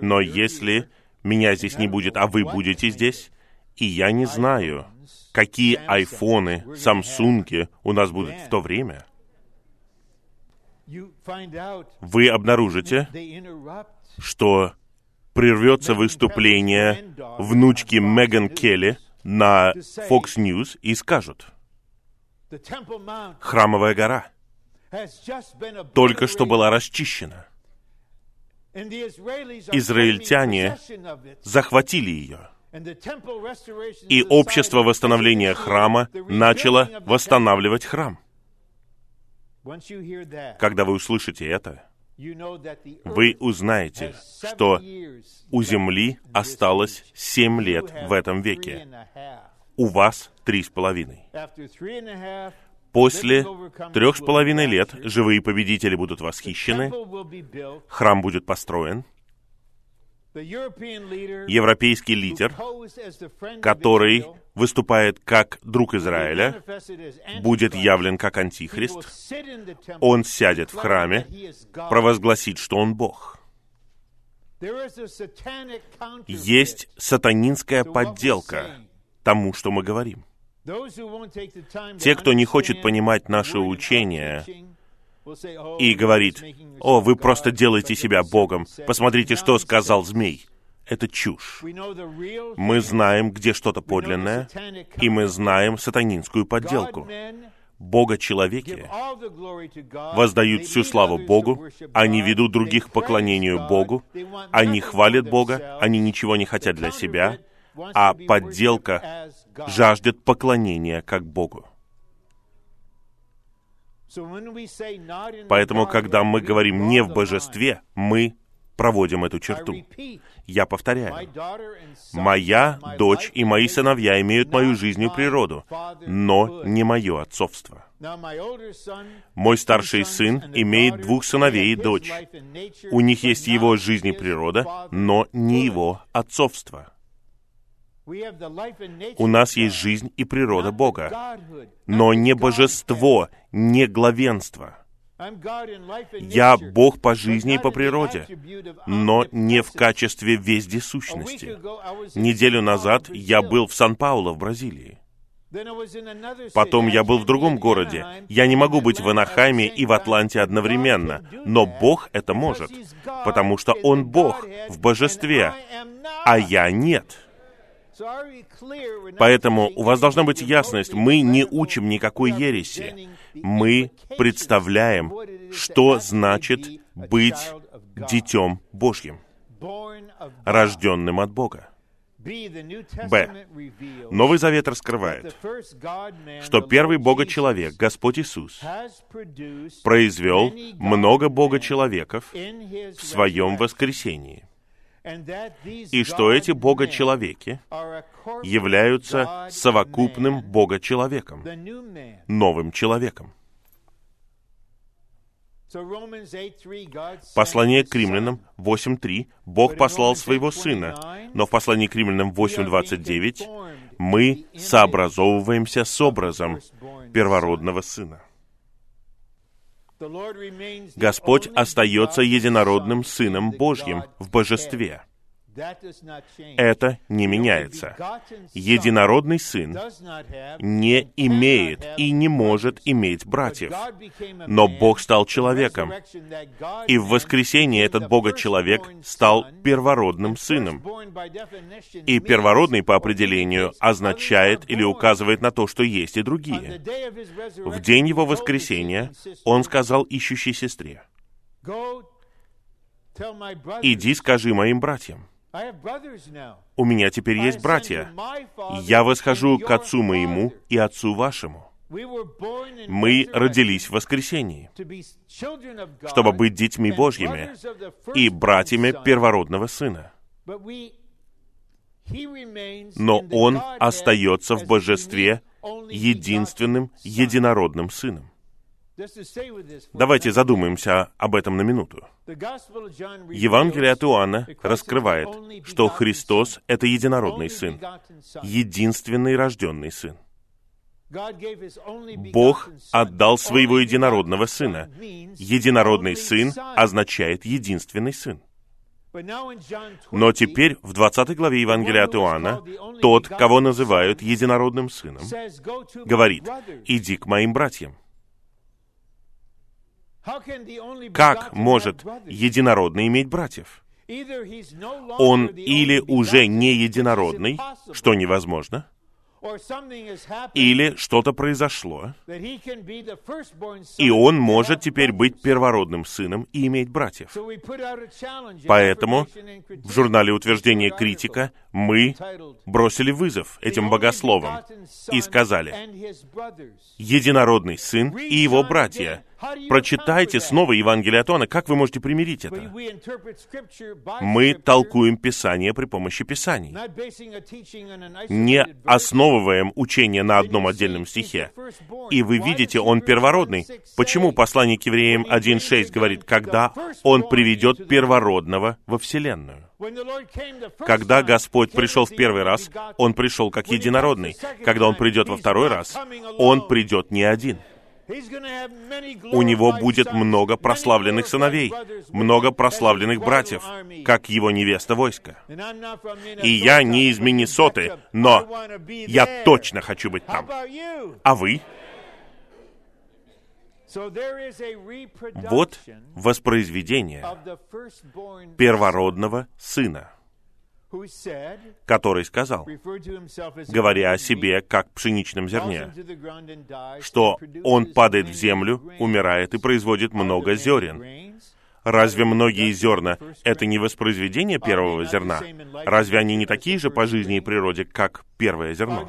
Но если меня здесь не будет, а вы будете здесь, и я не знаю, какие айфоны, самсунги у нас будут в то время, вы обнаружите, что прервется выступление внучки Меган Келли на Fox News и скажут, Храмовая гора только что была расчищена. Израильтяне захватили ее. И общество восстановления храма начало восстанавливать храм. Когда вы услышите это, вы узнаете, что у Земли осталось семь лет в этом веке. У вас три с половиной. После трех с половиной лет живые победители будут восхищены, храм будет построен, европейский лидер, который выступает как друг Израиля, будет явлен как антихрист. Он сядет в храме, провозгласит, что он Бог. Есть сатанинская подделка тому, что мы говорим. Те, кто не хочет понимать наше учение, и говорит, «О, вы просто делаете себя Богом. Посмотрите, что сказал змей». Это чушь. Мы знаем, где что-то подлинное, и мы знаем сатанинскую подделку. Бога-человеки воздают всю славу Богу, они ведут других к поклонению Богу, они хвалят Бога, они ничего не хотят для себя, а подделка жаждет поклонения как Богу. Поэтому, когда мы говорим не в божестве, мы проводим эту черту. Я повторяю, моя дочь и мои сыновья имеют мою жизнь и природу, но не мое отцовство. Мой старший сын имеет двух сыновей и дочь. У них есть его жизнь и природа, но не его отцовство. У нас есть жизнь и природа Бога, но не божество, не главенство. Я Бог по жизни и по природе, но не в качестве вездесущности. Неделю назад я был в Сан-Пауло в Бразилии. Потом я был в другом городе. Я не могу быть в Анахайме и в Атланте одновременно, но Бог это может, потому что Он Бог в божестве, а я нет. Поэтому у вас должна быть ясность. Мы не учим никакой ереси. Мы представляем, что значит быть детем Божьим, рожденным от Бога. Б. Новый Завет раскрывает, что первый Бога-человек, Господь Иисус, произвел много Бога-человеков в своем воскресении и что эти Бога-человеки являются совокупным Бога-человеком, новым человеком. Послание к римлянам 8.3 Бог послал своего Сына, но в послании к римлянам 8.29 мы сообразовываемся с образом первородного Сына. Господь остается единородным Сыном Божьим в божестве. Это не меняется. Единородный Сын не имеет и не может иметь братьев. Но Бог стал человеком. И в воскресенье этот Бога-человек стал первородным Сыном. И первородный по определению означает или указывает на то, что есть и другие. В день его воскресения он сказал ищущей сестре, «Иди скажи моим братьям, у меня теперь есть братья. Я восхожу к отцу моему и отцу вашему. Мы родились в воскресенье, чтобы быть детьми Божьими и братьями первородного Сына. Но Он остается в божестве единственным единородным Сыном. Давайте задумаемся об этом на минуту. Евангелие от Иоанна раскрывает, что Христос — это единородный Сын, единственный рожденный Сын. Бог отдал своего единородного Сына. Единородный Сын означает единственный Сын. Но теперь в 20 главе Евангелия от Иоанна тот, кого называют единородным сыном, говорит, «Иди к моим братьям». Как может единородный иметь братьев? Он или уже не единородный, что невозможно, или что-то произошло, и он может теперь быть первородным сыном и иметь братьев. Поэтому в журнале утверждения критика мы бросили вызов этим богословам и сказали, «Единородный сын и его братья Прочитайте снова Евангелие от Иоанна. Как вы можете примирить это? Мы толкуем Писание при помощи Писаний. Не основываем учение на одном отдельном стихе. И вы видите, он первородный. Почему послание к евреям 1.6 говорит, когда он приведет первородного во Вселенную? Когда Господь пришел в первый раз, Он пришел как единородный. Когда Он придет во второй раз, Он придет не один — у него будет много прославленных сыновей, много прославленных братьев, как его невеста войска. И я не из Миннесоты, но я точно хочу быть там. А вы? Вот воспроизведение первородного сына который сказал, говоря о себе как пшеничном зерне, что он падает в землю, умирает и производит много зерен. Разве многие зерна — это не воспроизведение первого зерна? Разве они не такие же по жизни и природе, как первое зерно?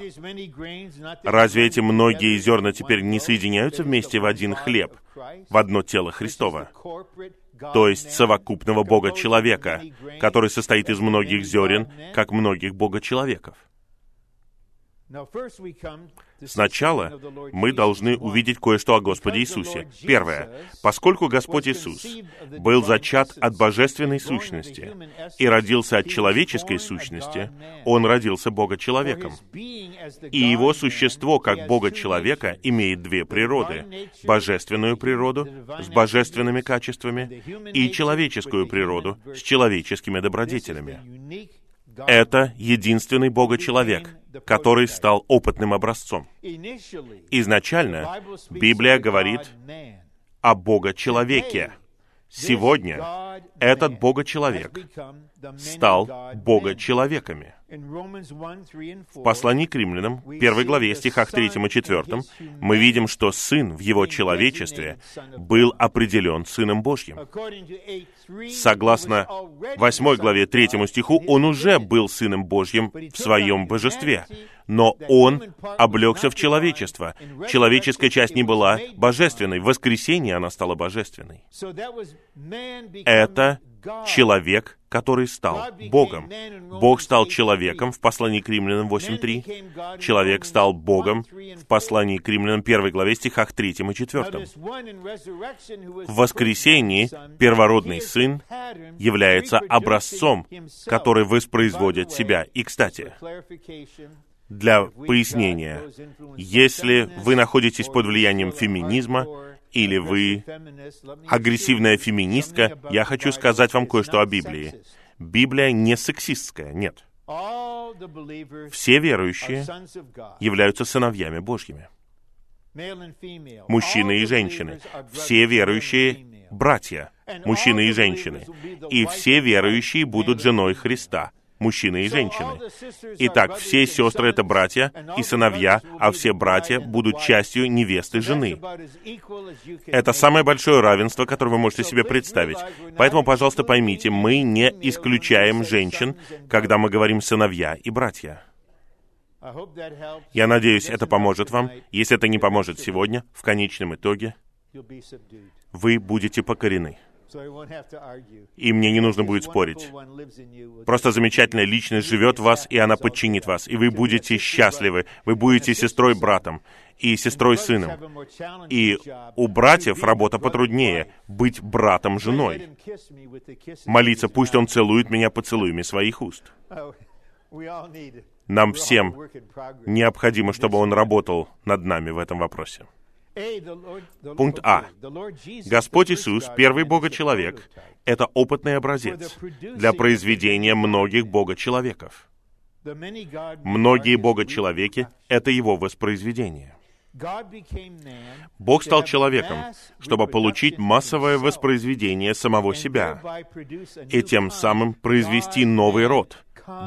Разве эти многие зерна теперь не соединяются вместе в один хлеб, в одно тело Христово? То есть совокупного Бога-человека, который состоит из многих зерен, как многих Бога-человеков. Сначала мы должны увидеть кое-что о Господе Иисусе. Первое. Поскольку Господь Иисус был зачат от божественной сущности и родился от человеческой сущности, Он родился Бога-человеком. И Его существо, как Бога-человека, имеет две природы. Божественную природу с божественными качествами и человеческую природу с человеческими добродетелями. Это единственный Бога-человек, который стал опытным образцом. Изначально Библия говорит о Бога-человеке. Сегодня этот Бога-человек стал Бога-человеками. В послании к римлянам, первой главе, стихах 3 и 4, мы видим, что Сын в Его человечестве был определен Сыном Божьим. Согласно 8 главе 3 стиху, Он уже был Сыном Божьим в Своем Божестве, но Он облегся в человечество. Человеческая часть не была божественной. В воскресенье она стала божественной. Это человек, который стал Богом. Бог стал человеком в послании к римлянам 8.3. Человек стал Богом в послании к римлянам 1 главе стихах 3 и 4. В воскресении первородный Сын является образцом, который воспроизводит себя. И, кстати, для пояснения, если вы находитесь под влиянием феминизма, или вы агрессивная феминистка, я хочу сказать вам кое-что о Библии. Библия не сексистская, нет. Все верующие являются сыновьями Божьими. Мужчины и женщины. Все верующие — братья, мужчины и женщины. И все верующие будут женой Христа — мужчины и женщины. Итак, все сестры — это братья и сыновья, а все братья будут частью невесты жены. Это самое большое равенство, которое вы можете себе представить. Поэтому, пожалуйста, поймите, мы не исключаем женщин, когда мы говорим «сыновья» и «братья». Я надеюсь, это поможет вам. Если это не поможет сегодня, в конечном итоге вы будете покорены и мне не нужно будет спорить. Просто замечательная личность живет в вас, и она подчинит вас, и вы будете счастливы. Вы будете сестрой братом и сестрой сыном. И у братьев работа потруднее — быть братом женой. Молиться, пусть он целует меня поцелуями своих уст. Нам всем необходимо, чтобы он работал над нами в этом вопросе. Пункт А. Господь Иисус, первый Бога-человек, это опытный образец для произведения многих Бога-человеков. Многие Бога-человеки — это Его воспроизведение. Бог стал человеком, чтобы получить массовое воспроизведение самого себя и тем самым произвести новый род,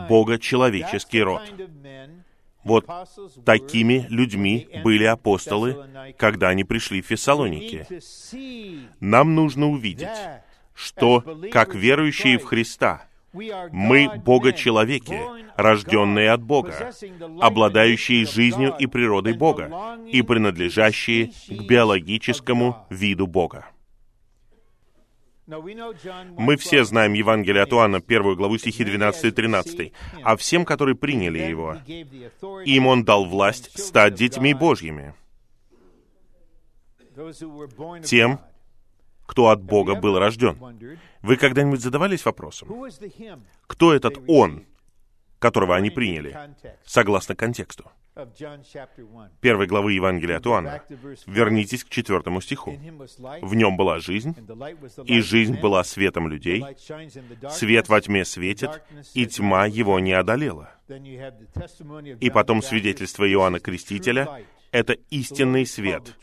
Бога-человеческий род. Вот такими людьми были апостолы, когда они пришли в Фессалоники. Нам нужно увидеть, что, как верующие в Христа, мы Бога-человеки, рожденные от Бога, обладающие жизнью и природой Бога и принадлежащие к биологическому виду Бога. Мы все знаем Евангелие от Иоанна, первую главу стихи 12 и 13. «А всем, которые приняли Его, им Он дал власть стать детьми Божьими, тем, кто от Бога был рожден». Вы когда-нибудь задавались вопросом, кто этот Он, которого они приняли, согласно контексту? первой главы Евангелия от Иоанна. Вернитесь к четвертому стиху. «В нем была жизнь, и жизнь была светом людей. Свет во тьме светит, и тьма его не одолела». И потом свидетельство Иоанна Крестителя — это истинный свет.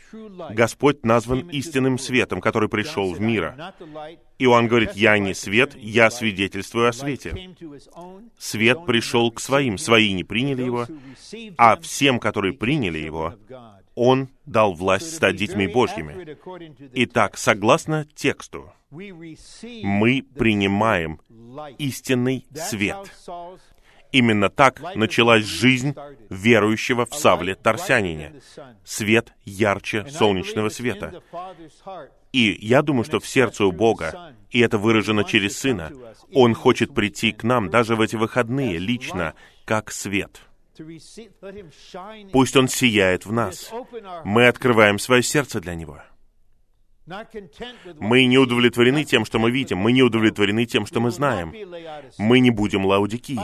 Господь назван истинным светом, который пришел в мир. Иоанн говорит, «Я не свет, я свидетельствую о свете». Свет пришел к своим, свои не приняли его, а всем, которые приняли его, Он дал власть стать детьми Божьими. Итак, согласно тексту, мы принимаем истинный свет. Именно так началась жизнь верующего в Савле Тарсянине. Свет ярче солнечного света. И я думаю, что в сердце у Бога, и это выражено через Сына, Он хочет прийти к нам даже в эти выходные лично, как свет. Пусть Он сияет в нас. Мы открываем свое сердце для Него. Мы не удовлетворены тем, что мы видим. Мы не удовлетворены тем, что мы знаем. Мы не будем Лаудикии.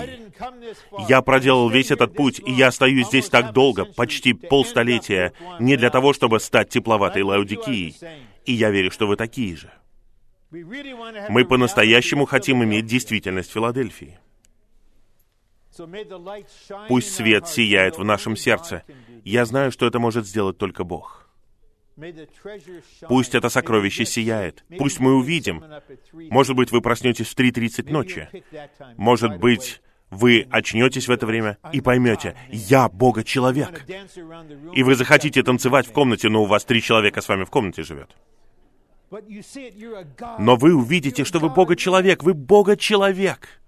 Я проделал весь этот путь, и я остаюсь здесь так долго, почти полстолетия, не для того, чтобы стать тепловатой Лаудикией. И я верю, что вы такие же. Мы по-настоящему хотим иметь действительность Филадельфии. Пусть свет сияет в нашем сердце. Я знаю, что это может сделать только Бог. Пусть это сокровище сияет. Пусть мы увидим. Может быть, вы проснетесь в 3.30 ночи. Может быть, вы очнетесь в это время и поймете, я Бога-человек. И вы захотите танцевать в комнате, но у вас три человека с вами в комнате живет. Но вы увидите, что вы Бога-человек, вы Бога-человек.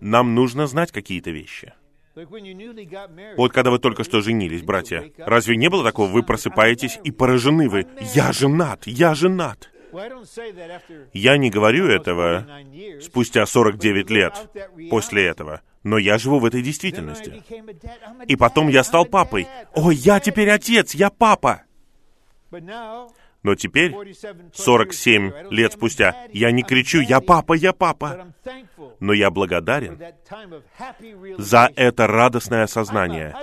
Нам нужно знать какие-то вещи. Вот когда вы только что женились, братья, разве не было такого? Вы просыпаетесь и поражены вы. Я женат, я женат. Я не говорю этого спустя 49 лет после этого, но я живу в этой действительности. И потом я стал папой. О, я теперь отец, я папа. Но теперь, 47 лет спустя, я не кричу «Я папа, я папа!» Но я благодарен за это радостное осознание.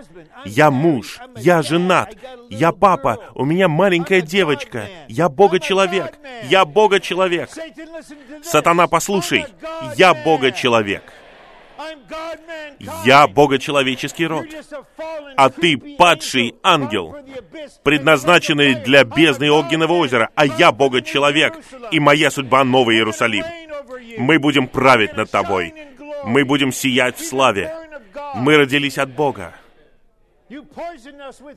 Я муж, я женат, я папа, у меня маленькая девочка, я Бога-человек, я Бога-человек. Сатана, послушай, я Бога-человек. Я богочеловеческий род, а ты падший ангел, предназначенный для бездны огненного озера, а я богочеловек, и моя судьба Новый Иерусалим. Мы будем править над тобой. Мы будем сиять в славе. Мы родились от Бога.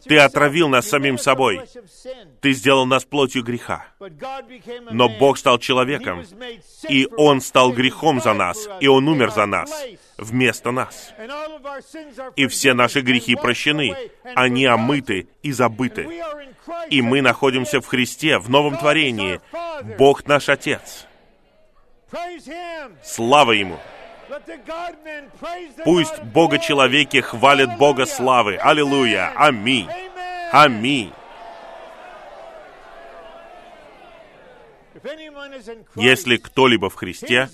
Ты отравил нас самим собой. Ты сделал нас плотью греха. Но Бог стал человеком, и Он стал грехом за нас, и Он умер за нас, вместо нас. И все наши грехи прощены, они омыты и забыты. И мы находимся в Христе, в новом творении. Бог наш Отец. Слава Ему! Пусть Бога-человеки хвалят Бога славы. Аллилуйя! Аминь! Аминь! Если кто-либо в Христе,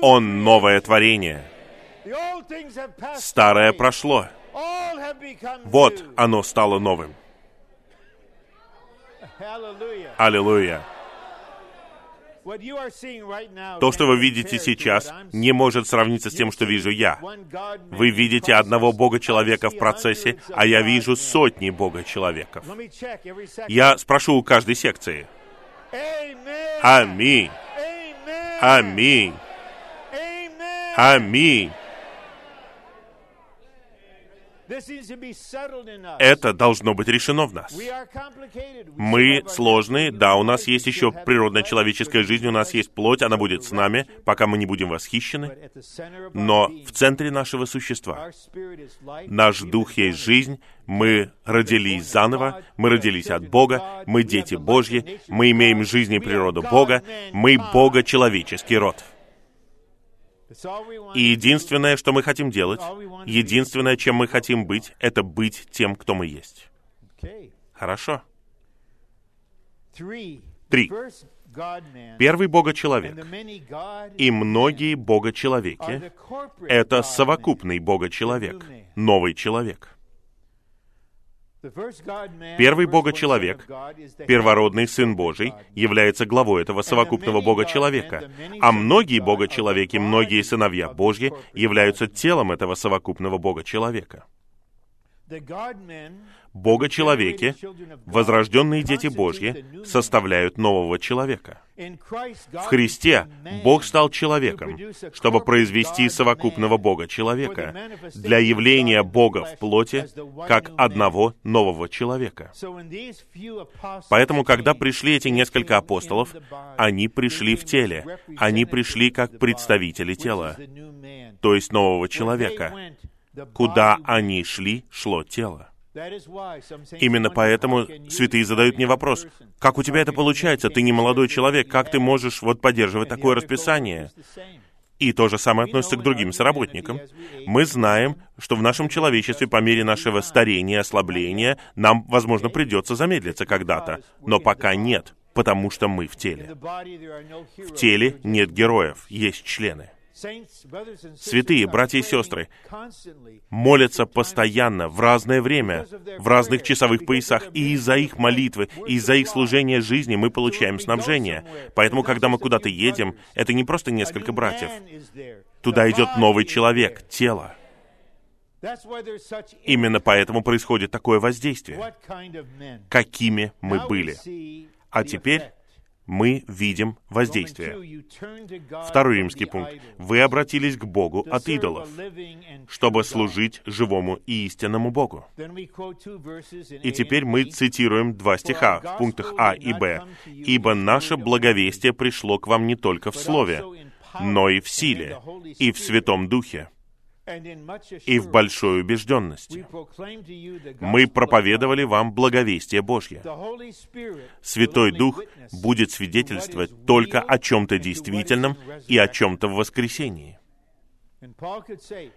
он новое творение. Старое прошло. Вот оно стало новым. Аллилуйя! То, что вы видите сейчас, не может сравниться с тем, что вижу я. Вы видите одного Бога-человека в процессе, а я вижу сотни Бога-человеков. Я спрошу у каждой секции. Аминь. Аминь. Аминь. Это должно быть решено в нас. Мы сложные, да, у нас есть еще природная человеческая жизнь, у нас есть плоть, она будет с нами, пока мы не будем восхищены. Но в центре нашего существа наш дух есть жизнь, мы родились заново, мы родились от Бога, мы дети Божьи, мы имеем жизнь и природу Бога, мы Бога-человеческий род. И единственное, что мы хотим делать, единственное, чем мы хотим быть, это быть тем, кто мы есть. Хорошо. Три. Первый Бога-человек и многие Бога-человеки — это совокупный Бога-человек, новый человек. Первый Бога-человек, первородный Сын Божий, является главой этого совокупного Бога-человека, а многие Бога-человеки, многие сыновья Божьи являются телом этого совокупного Бога-человека. Бога-человеки, возрожденные дети Божьи, составляют нового человека. В Христе Бог стал человеком, чтобы произвести совокупного Бога-человека для явления Бога в плоти как одного нового человека. Поэтому, когда пришли эти несколько апостолов, они пришли в теле, они пришли как представители тела, то есть нового человека. Куда они шли, шло тело. Именно поэтому святые задают мне вопрос, как у тебя это получается? Ты не молодой человек, как ты можешь вот поддерживать такое расписание? И то же самое относится к другим соработникам. Мы знаем, что в нашем человечестве по мере нашего старения, ослабления, нам, возможно, придется замедлиться когда-то, но пока нет, потому что мы в теле. В теле нет героев, есть члены. Святые братья и сестры молятся постоянно, в разное время, в разных часовых поясах, и из-за их молитвы, и из-за их служения жизни мы получаем снабжение. Поэтому, когда мы куда-то едем, это не просто несколько братьев. Туда идет новый человек, тело. Именно поэтому происходит такое воздействие. Какими мы были. А теперь мы видим воздействие. Второй римский пункт. Вы обратились к Богу от идолов, чтобы служить живому и истинному Богу. И теперь мы цитируем два стиха в пунктах А и Б. «Ибо наше благовестие пришло к вам не только в слове, но и в силе, и в Святом Духе, и в большой убежденности. Мы проповедовали вам благовестие Божье. Святой Дух будет свидетельствовать только о чем-то действительном и о чем-то в воскресении.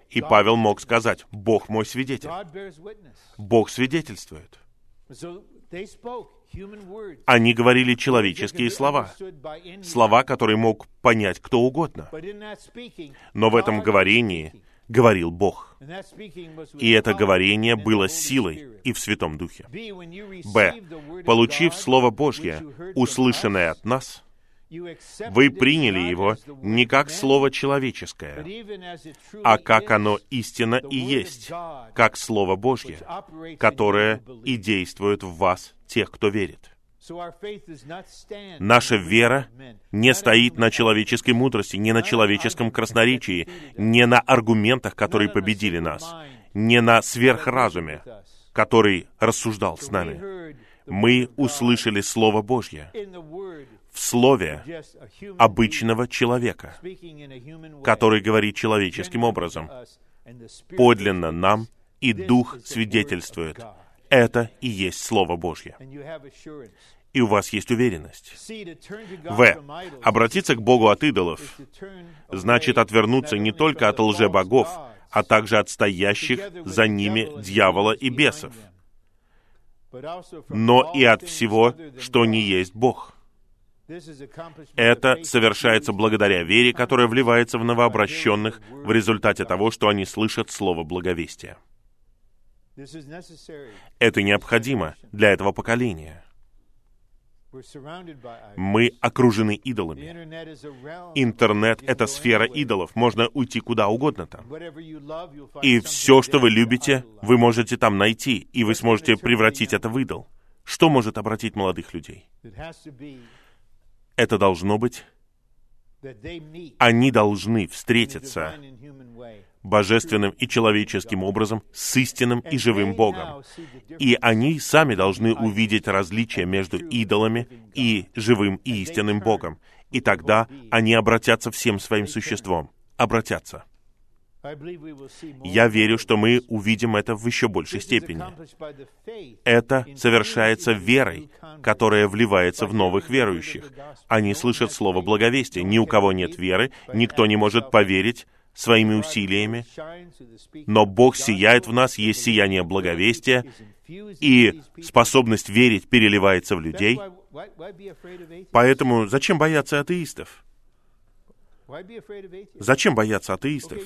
И Павел мог сказать, Бог мой свидетель. Бог свидетельствует. Они говорили человеческие слова, слова, которые мог понять кто угодно. Но в этом говорении говорил Бог. И это говорение было силой и в Святом Духе. Б. Получив Слово Божье, услышанное от нас, вы приняли его не как слово человеческое, а как оно истинно и есть, как Слово Божье, которое и действует в вас, тех, кто верит. Наша вера не стоит на человеческой мудрости, не на человеческом красноречии, не на аргументах, которые победили нас, не на сверхразуме, который рассуждал с нами. Мы услышали Слово Божье в слове обычного человека, который говорит человеческим образом. Подлинно нам и Дух свидетельствует. Это и есть Слово Божье и у вас есть уверенность. В. Обратиться к Богу от идолов значит отвернуться не только от лже-богов, а также от стоящих за ними дьявола и бесов, но и от всего, что не есть Бог. Это совершается благодаря вере, которая вливается в новообращенных в результате того, что они слышат слово благовестия. Это необходимо для этого поколения. Мы окружены идолами. Интернет — это сфера идолов. Можно уйти куда угодно там. И все, что вы любите, вы можете там найти, и вы сможете превратить это в идол. Что может обратить молодых людей? Это должно быть... Они должны встретиться божественным и человеческим образом с истинным и живым Богом. И они сами должны увидеть различия между идолами и живым и истинным Богом. И тогда они обратятся всем своим существом. Обратятся. Я верю, что мы увидим это в еще большей степени. Это совершается верой, которая вливается в новых верующих. Они слышат слово благовестия. Ни у кого нет веры, никто не может поверить, своими усилиями, но Бог сияет в нас, есть сияние благовестия, и способность верить переливается в людей. Поэтому зачем бояться атеистов? Зачем бояться атеистов?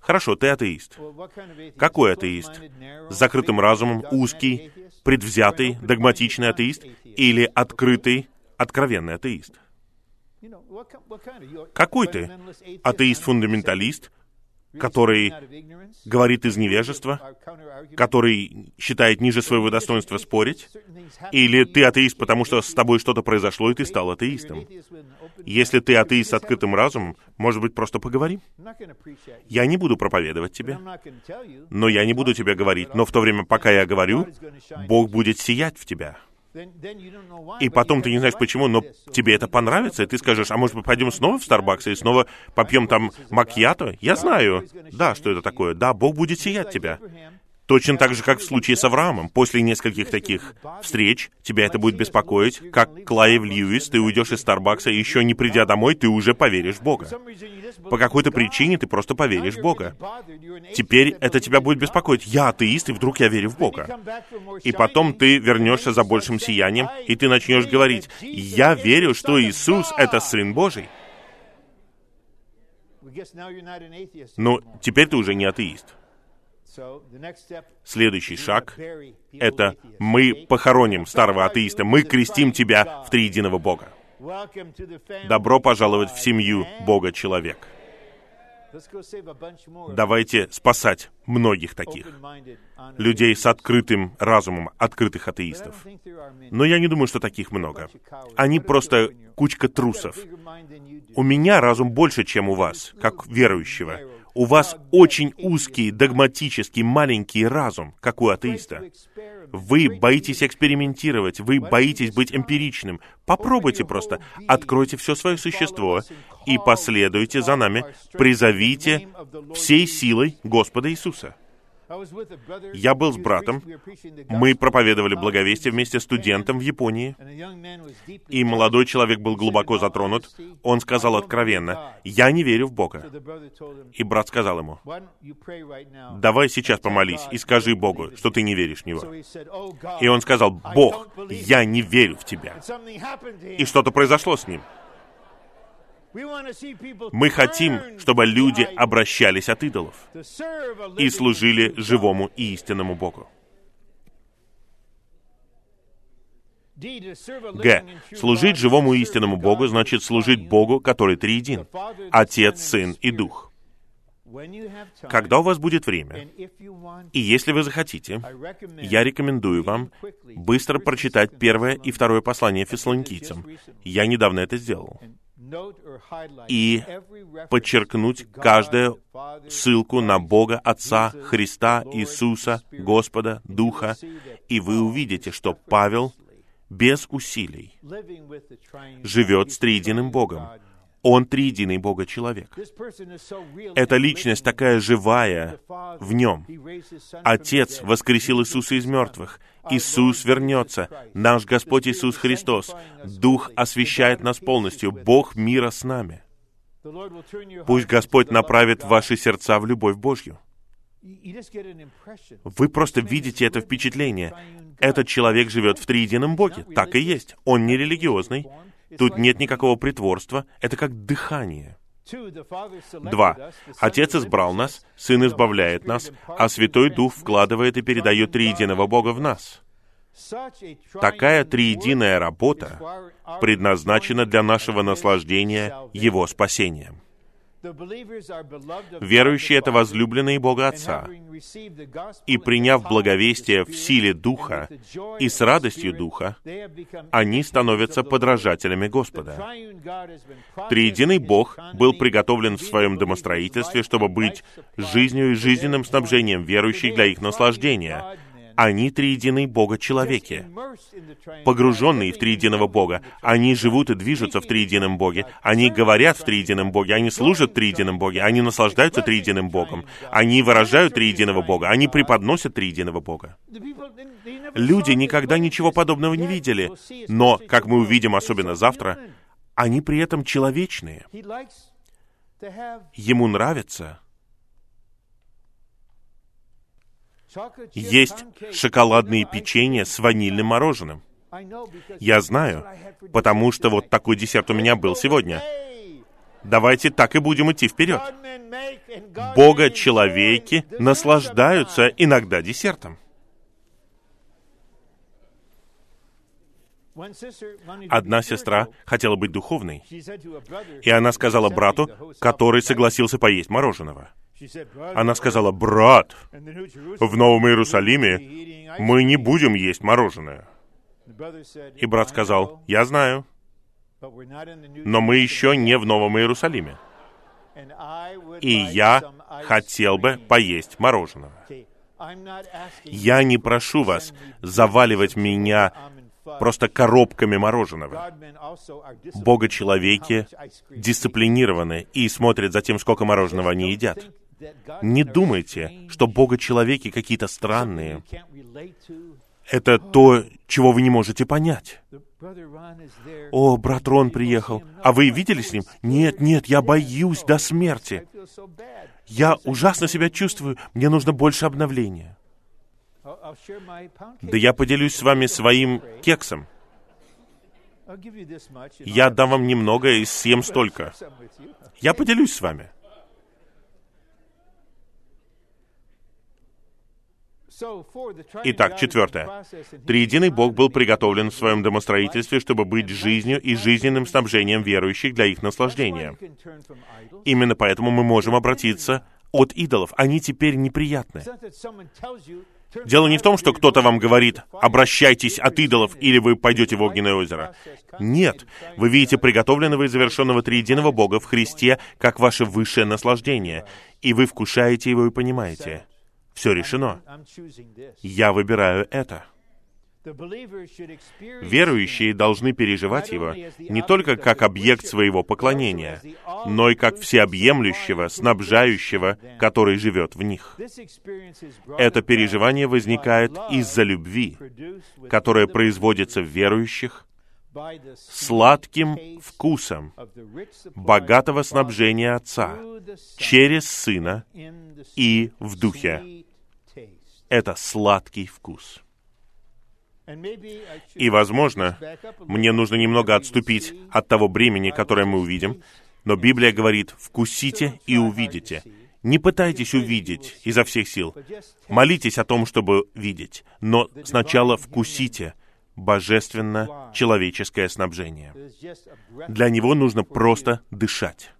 Хорошо, ты атеист. Какой атеист? С закрытым разумом, узкий, предвзятый, догматичный атеист или открытый, откровенный атеист? Какой ты? Атеист-фундаменталист? который говорит из невежества, который считает ниже своего достоинства спорить, или ты атеист, потому что с тобой что-то произошло, и ты стал атеистом. Если ты атеист с открытым разумом, может быть, просто поговорим. Я не буду проповедовать тебе, но я не буду тебе говорить, но в то время, пока я говорю, Бог будет сиять в тебя. И потом ты не знаешь почему, но тебе это понравится, и ты скажешь, а может мы пойдем снова в Старбакс и снова попьем там макьято? Я знаю, да, что это такое. Да, Бог будет сиять тебя. Точно так же, как в случае с Авраамом. После нескольких таких встреч тебя это будет беспокоить, как Клайв Льюис, ты уйдешь из Старбакса, и еще не придя домой, ты уже поверишь в Бога. По какой-то причине ты просто поверишь в Бога. Теперь это тебя будет беспокоить. Я атеист, и вдруг я верю в Бога. И потом ты вернешься за большим сиянием, и ты начнешь говорить, «Я верю, что Иисус — это Сын Божий». Но теперь ты уже не атеист. Следующий шаг — это мы похороним старого атеиста, мы крестим тебя в триединого Бога. Добро пожаловать в семью Бога-человек. Давайте спасать многих таких, людей с открытым разумом, открытых атеистов. Но я не думаю, что таких много. Они просто кучка трусов. У меня разум больше, чем у вас, как верующего. У вас очень узкий, догматический, маленький разум, как у атеиста. Вы боитесь экспериментировать, вы боитесь быть эмпиричным. Попробуйте просто, откройте все свое существо и последуйте за нами, призовите всей силой Господа Иисуса. Я был с братом, мы проповедовали благовестие вместе с студентом в Японии, и молодой человек был глубоко затронут. Он сказал откровенно, «Я не верю в Бога». И брат сказал ему, «Давай сейчас помолись и скажи Богу, что ты не веришь в Него». И он сказал, «Бог, я не верю в Тебя». И что-то произошло с ним. Мы хотим, чтобы люди обращались от идолов и служили живому и истинному Богу. Г. Служить живому и истинному Богу значит служить Богу, который триедин. Отец, Сын и Дух. Когда у вас будет время, и если вы захотите, я рекомендую вам быстро прочитать первое и второе послание фессалоникийцам. Я недавно это сделал и подчеркнуть каждую ссылку на Бога Отца, Христа, Иисуса, Господа, Духа, и вы увидите, что Павел без усилий живет с триединым Богом. Он триединый Бога человек. Эта личность такая живая в нем. Отец воскресил Иисуса из мертвых. Иисус вернется. Наш Господь Иисус Христос. Дух освещает нас полностью. Бог мира с нами. Пусть Господь направит ваши сердца в любовь Божью. Вы просто видите это впечатление. Этот человек живет в триедином Боге. Так и есть. Он не религиозный. Тут нет никакого притворства. Это как дыхание. Два. Отец избрал нас, Сын избавляет нас, а Святой Дух вкладывает и передает триединого Бога в нас. Такая триединая работа предназначена для нашего наслаждения Его спасением. Верующие — это возлюбленные Бога Отца. И приняв благовестие в силе Духа и с радостью Духа, они становятся подражателями Господа. Триединый Бог был приготовлен в своем домостроительстве, чтобы быть жизнью и жизненным снабжением верующих для их наслаждения, они триединый Бога человеки, погруженные в триединого Бога. Они живут и движутся в триедином Боге. Они говорят в триедином Боге. Они служат триедином Боге. Они наслаждаются триединым Богом. Они выражают триединого Бога. Они преподносят триединого Бога. Люди никогда ничего подобного не видели. Но, как мы увидим особенно завтра, они при этом человечные. Ему нравится есть шоколадные печенья с ванильным мороженым. Я знаю, потому что вот такой десерт у меня был сегодня. Давайте так и будем идти вперед. Бога человеки наслаждаются иногда десертом. Одна сестра хотела быть духовной, и она сказала брату, который согласился поесть мороженого. Она сказала, «Брат, в Новом Иерусалиме мы не будем есть мороженое». И брат сказал, «Я знаю, но мы еще не в Новом Иерусалиме. И я хотел бы поесть мороженого. Я не прошу вас заваливать меня просто коробками мороженого. Бога-человеки дисциплинированы и смотрят за тем, сколько мороженого они едят. Не думайте, что Бога-человеки какие-то странные. Это то, чего вы не можете понять. О, брат Рон приехал. А вы видели с ним? Нет, нет, я боюсь до смерти. Я ужасно себя чувствую. Мне нужно больше обновления. Да я поделюсь с вами своим кексом. Я дам вам немного и съем столько. Я поделюсь с вами. Итак, четвертое. Триединый Бог был приготовлен в своем домостроительстве, чтобы быть жизнью и жизненным снабжением верующих для их наслаждения. Именно поэтому мы можем обратиться от идолов. Они теперь неприятны. Дело не в том, что кто-то вам говорит, обращайтесь от идолов, или вы пойдете в огненное озеро. Нет, вы видите приготовленного и завершенного триединого Бога в Христе как ваше высшее наслаждение, и вы вкушаете его и понимаете. Все решено. Я выбираю это. Верующие должны переживать его не только как объект своего поклонения, но и как всеобъемлющего, снабжающего, который живет в них. Это переживание возникает из-за любви, которая производится в верующих сладким вкусом богатого снабжения Отца через Сына и в Духе. Это сладкий вкус. И, возможно, мне нужно немного отступить от того бремени, которое мы увидим, но Библия говорит, вкусите и увидите. Не пытайтесь увидеть изо всех сил. Молитесь о том, чтобы видеть, но сначала вкусите божественно-человеческое снабжение. Для него нужно просто дышать.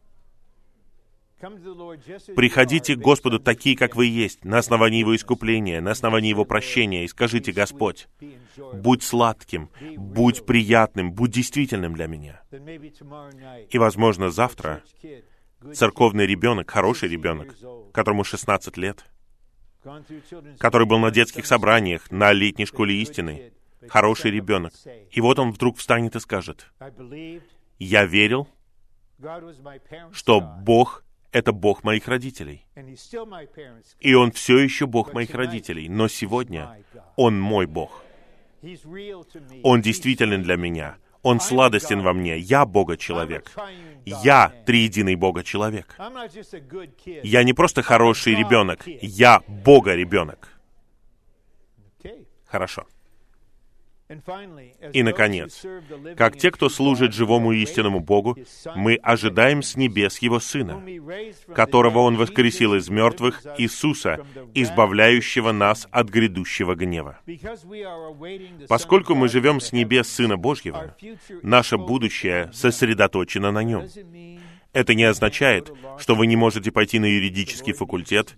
Приходите к Господу такие, как вы есть, на основании Его искупления, на основании Его прощения, и скажите, Господь, будь сладким, будь приятным, будь действительным для меня. И, возможно, завтра церковный ребенок, хороший ребенок, которому 16 лет, который был на детских собраниях, на летней школе истины, хороший ребенок. И вот он вдруг встанет и скажет, «Я верил, что Бог это Бог моих родителей. И Он все еще Бог моих родителей, но сегодня Он мой Бог. Он действителен для меня. Он сладостен во мне. Я Бога-человек. Я триединый Бога-человек. Я не просто хороший ребенок. Я Бога-ребенок. Хорошо. И, наконец, как те, кто служит живому истинному Богу, мы ожидаем с небес Его Сына, которого Он воскресил из мертвых, Иисуса, избавляющего нас от грядущего гнева. Поскольку мы живем с небес Сына Божьего, наше будущее сосредоточено на Нем. Это не означает, что вы не можете пойти на юридический факультет,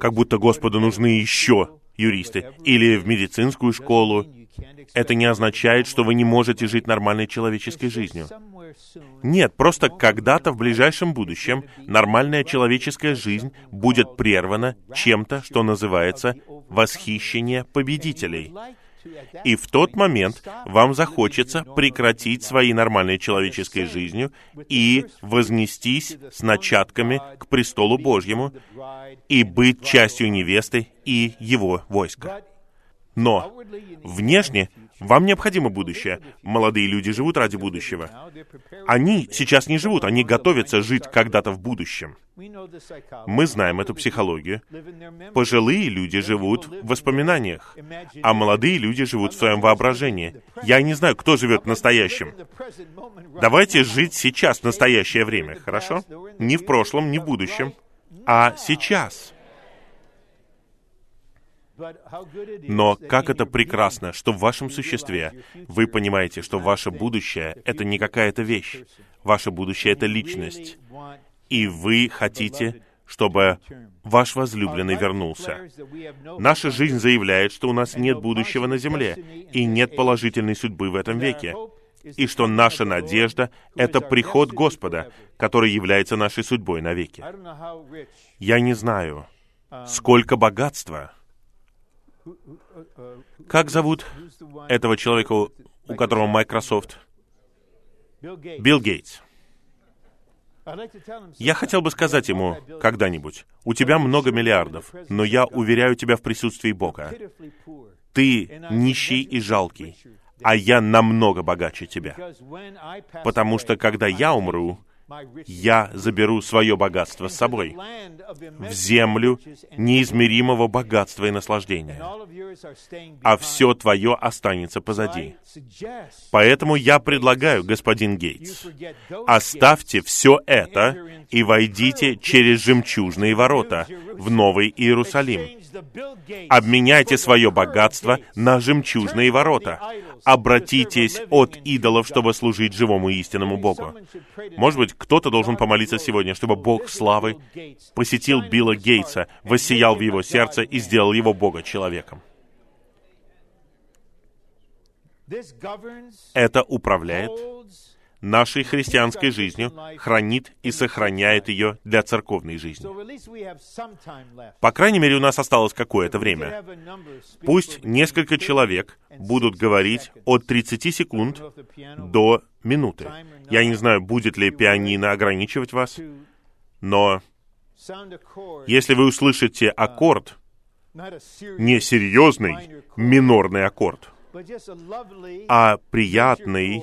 как будто Господу нужны еще юристы, или в медицинскую школу, это не означает, что вы не можете жить нормальной человеческой жизнью. Нет, просто когда-то в ближайшем будущем нормальная человеческая жизнь будет прервана чем-то, что называется восхищение победителей. И в тот момент вам захочется прекратить своей нормальной человеческой жизнью и вознестись с начатками к престолу Божьему и быть частью невесты и его войска. Но внешне вам необходимо будущее. Молодые люди живут ради будущего. Они сейчас не живут, они готовятся жить когда-то в будущем. Мы знаем эту психологию. Пожилые люди живут в воспоминаниях, а молодые люди живут в своем воображении. Я не знаю, кто живет в настоящем. Давайте жить сейчас, в настоящее время, хорошо? Не в прошлом, не в будущем, а сейчас. Но как это прекрасно, что в вашем существе вы понимаете, что ваше будущее — это не какая-то вещь. Ваше будущее — это личность. И вы хотите чтобы ваш возлюбленный вернулся. Наша жизнь заявляет, что у нас нет будущего на земле и нет положительной судьбы в этом веке, и что наша надежда — это приход Господа, который является нашей судьбой навеки. Я не знаю, сколько богатства. Как зовут этого человека, у которого Microsoft? Билл Гейтс. Я хотел бы сказать ему когда-нибудь, у тебя много миллиардов, но я уверяю тебя в присутствии Бога. Ты нищий и жалкий, а я намного богаче тебя. Потому что когда я умру, я заберу свое богатство с собой в землю неизмеримого богатства и наслаждения, а все твое останется позади. Поэтому я предлагаю, господин Гейтс, оставьте все это и войдите через жемчужные ворота в Новый Иерусалим. Обменяйте свое богатство на жемчужные ворота. Обратитесь от идолов, чтобы служить живому истинному Богу. Может быть, кто-то должен помолиться сегодня, чтобы Бог славы посетил Билла Гейтса, воссиял в его сердце и сделал его Бога человеком. Это управляет нашей христианской жизнью, хранит и сохраняет ее для церковной жизни. По крайней мере, у нас осталось какое-то время. Пусть несколько человек будут говорить от 30 секунд до минуты. Я не знаю, будет ли пианино ограничивать вас, но если вы услышите аккорд, не серьезный минорный аккорд, а приятный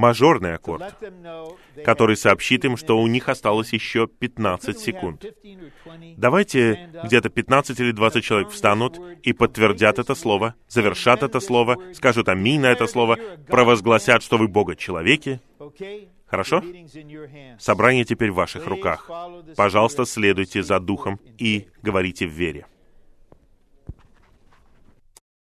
мажорный аккорд, который сообщит им, что у них осталось еще 15 секунд. Давайте где-то 15 или 20 человек встанут и подтвердят это слово, завершат это слово, скажут аминь на это слово, провозгласят, что вы Бога человеки. Хорошо? Собрание теперь в ваших руках. Пожалуйста, следуйте за Духом и говорите в вере.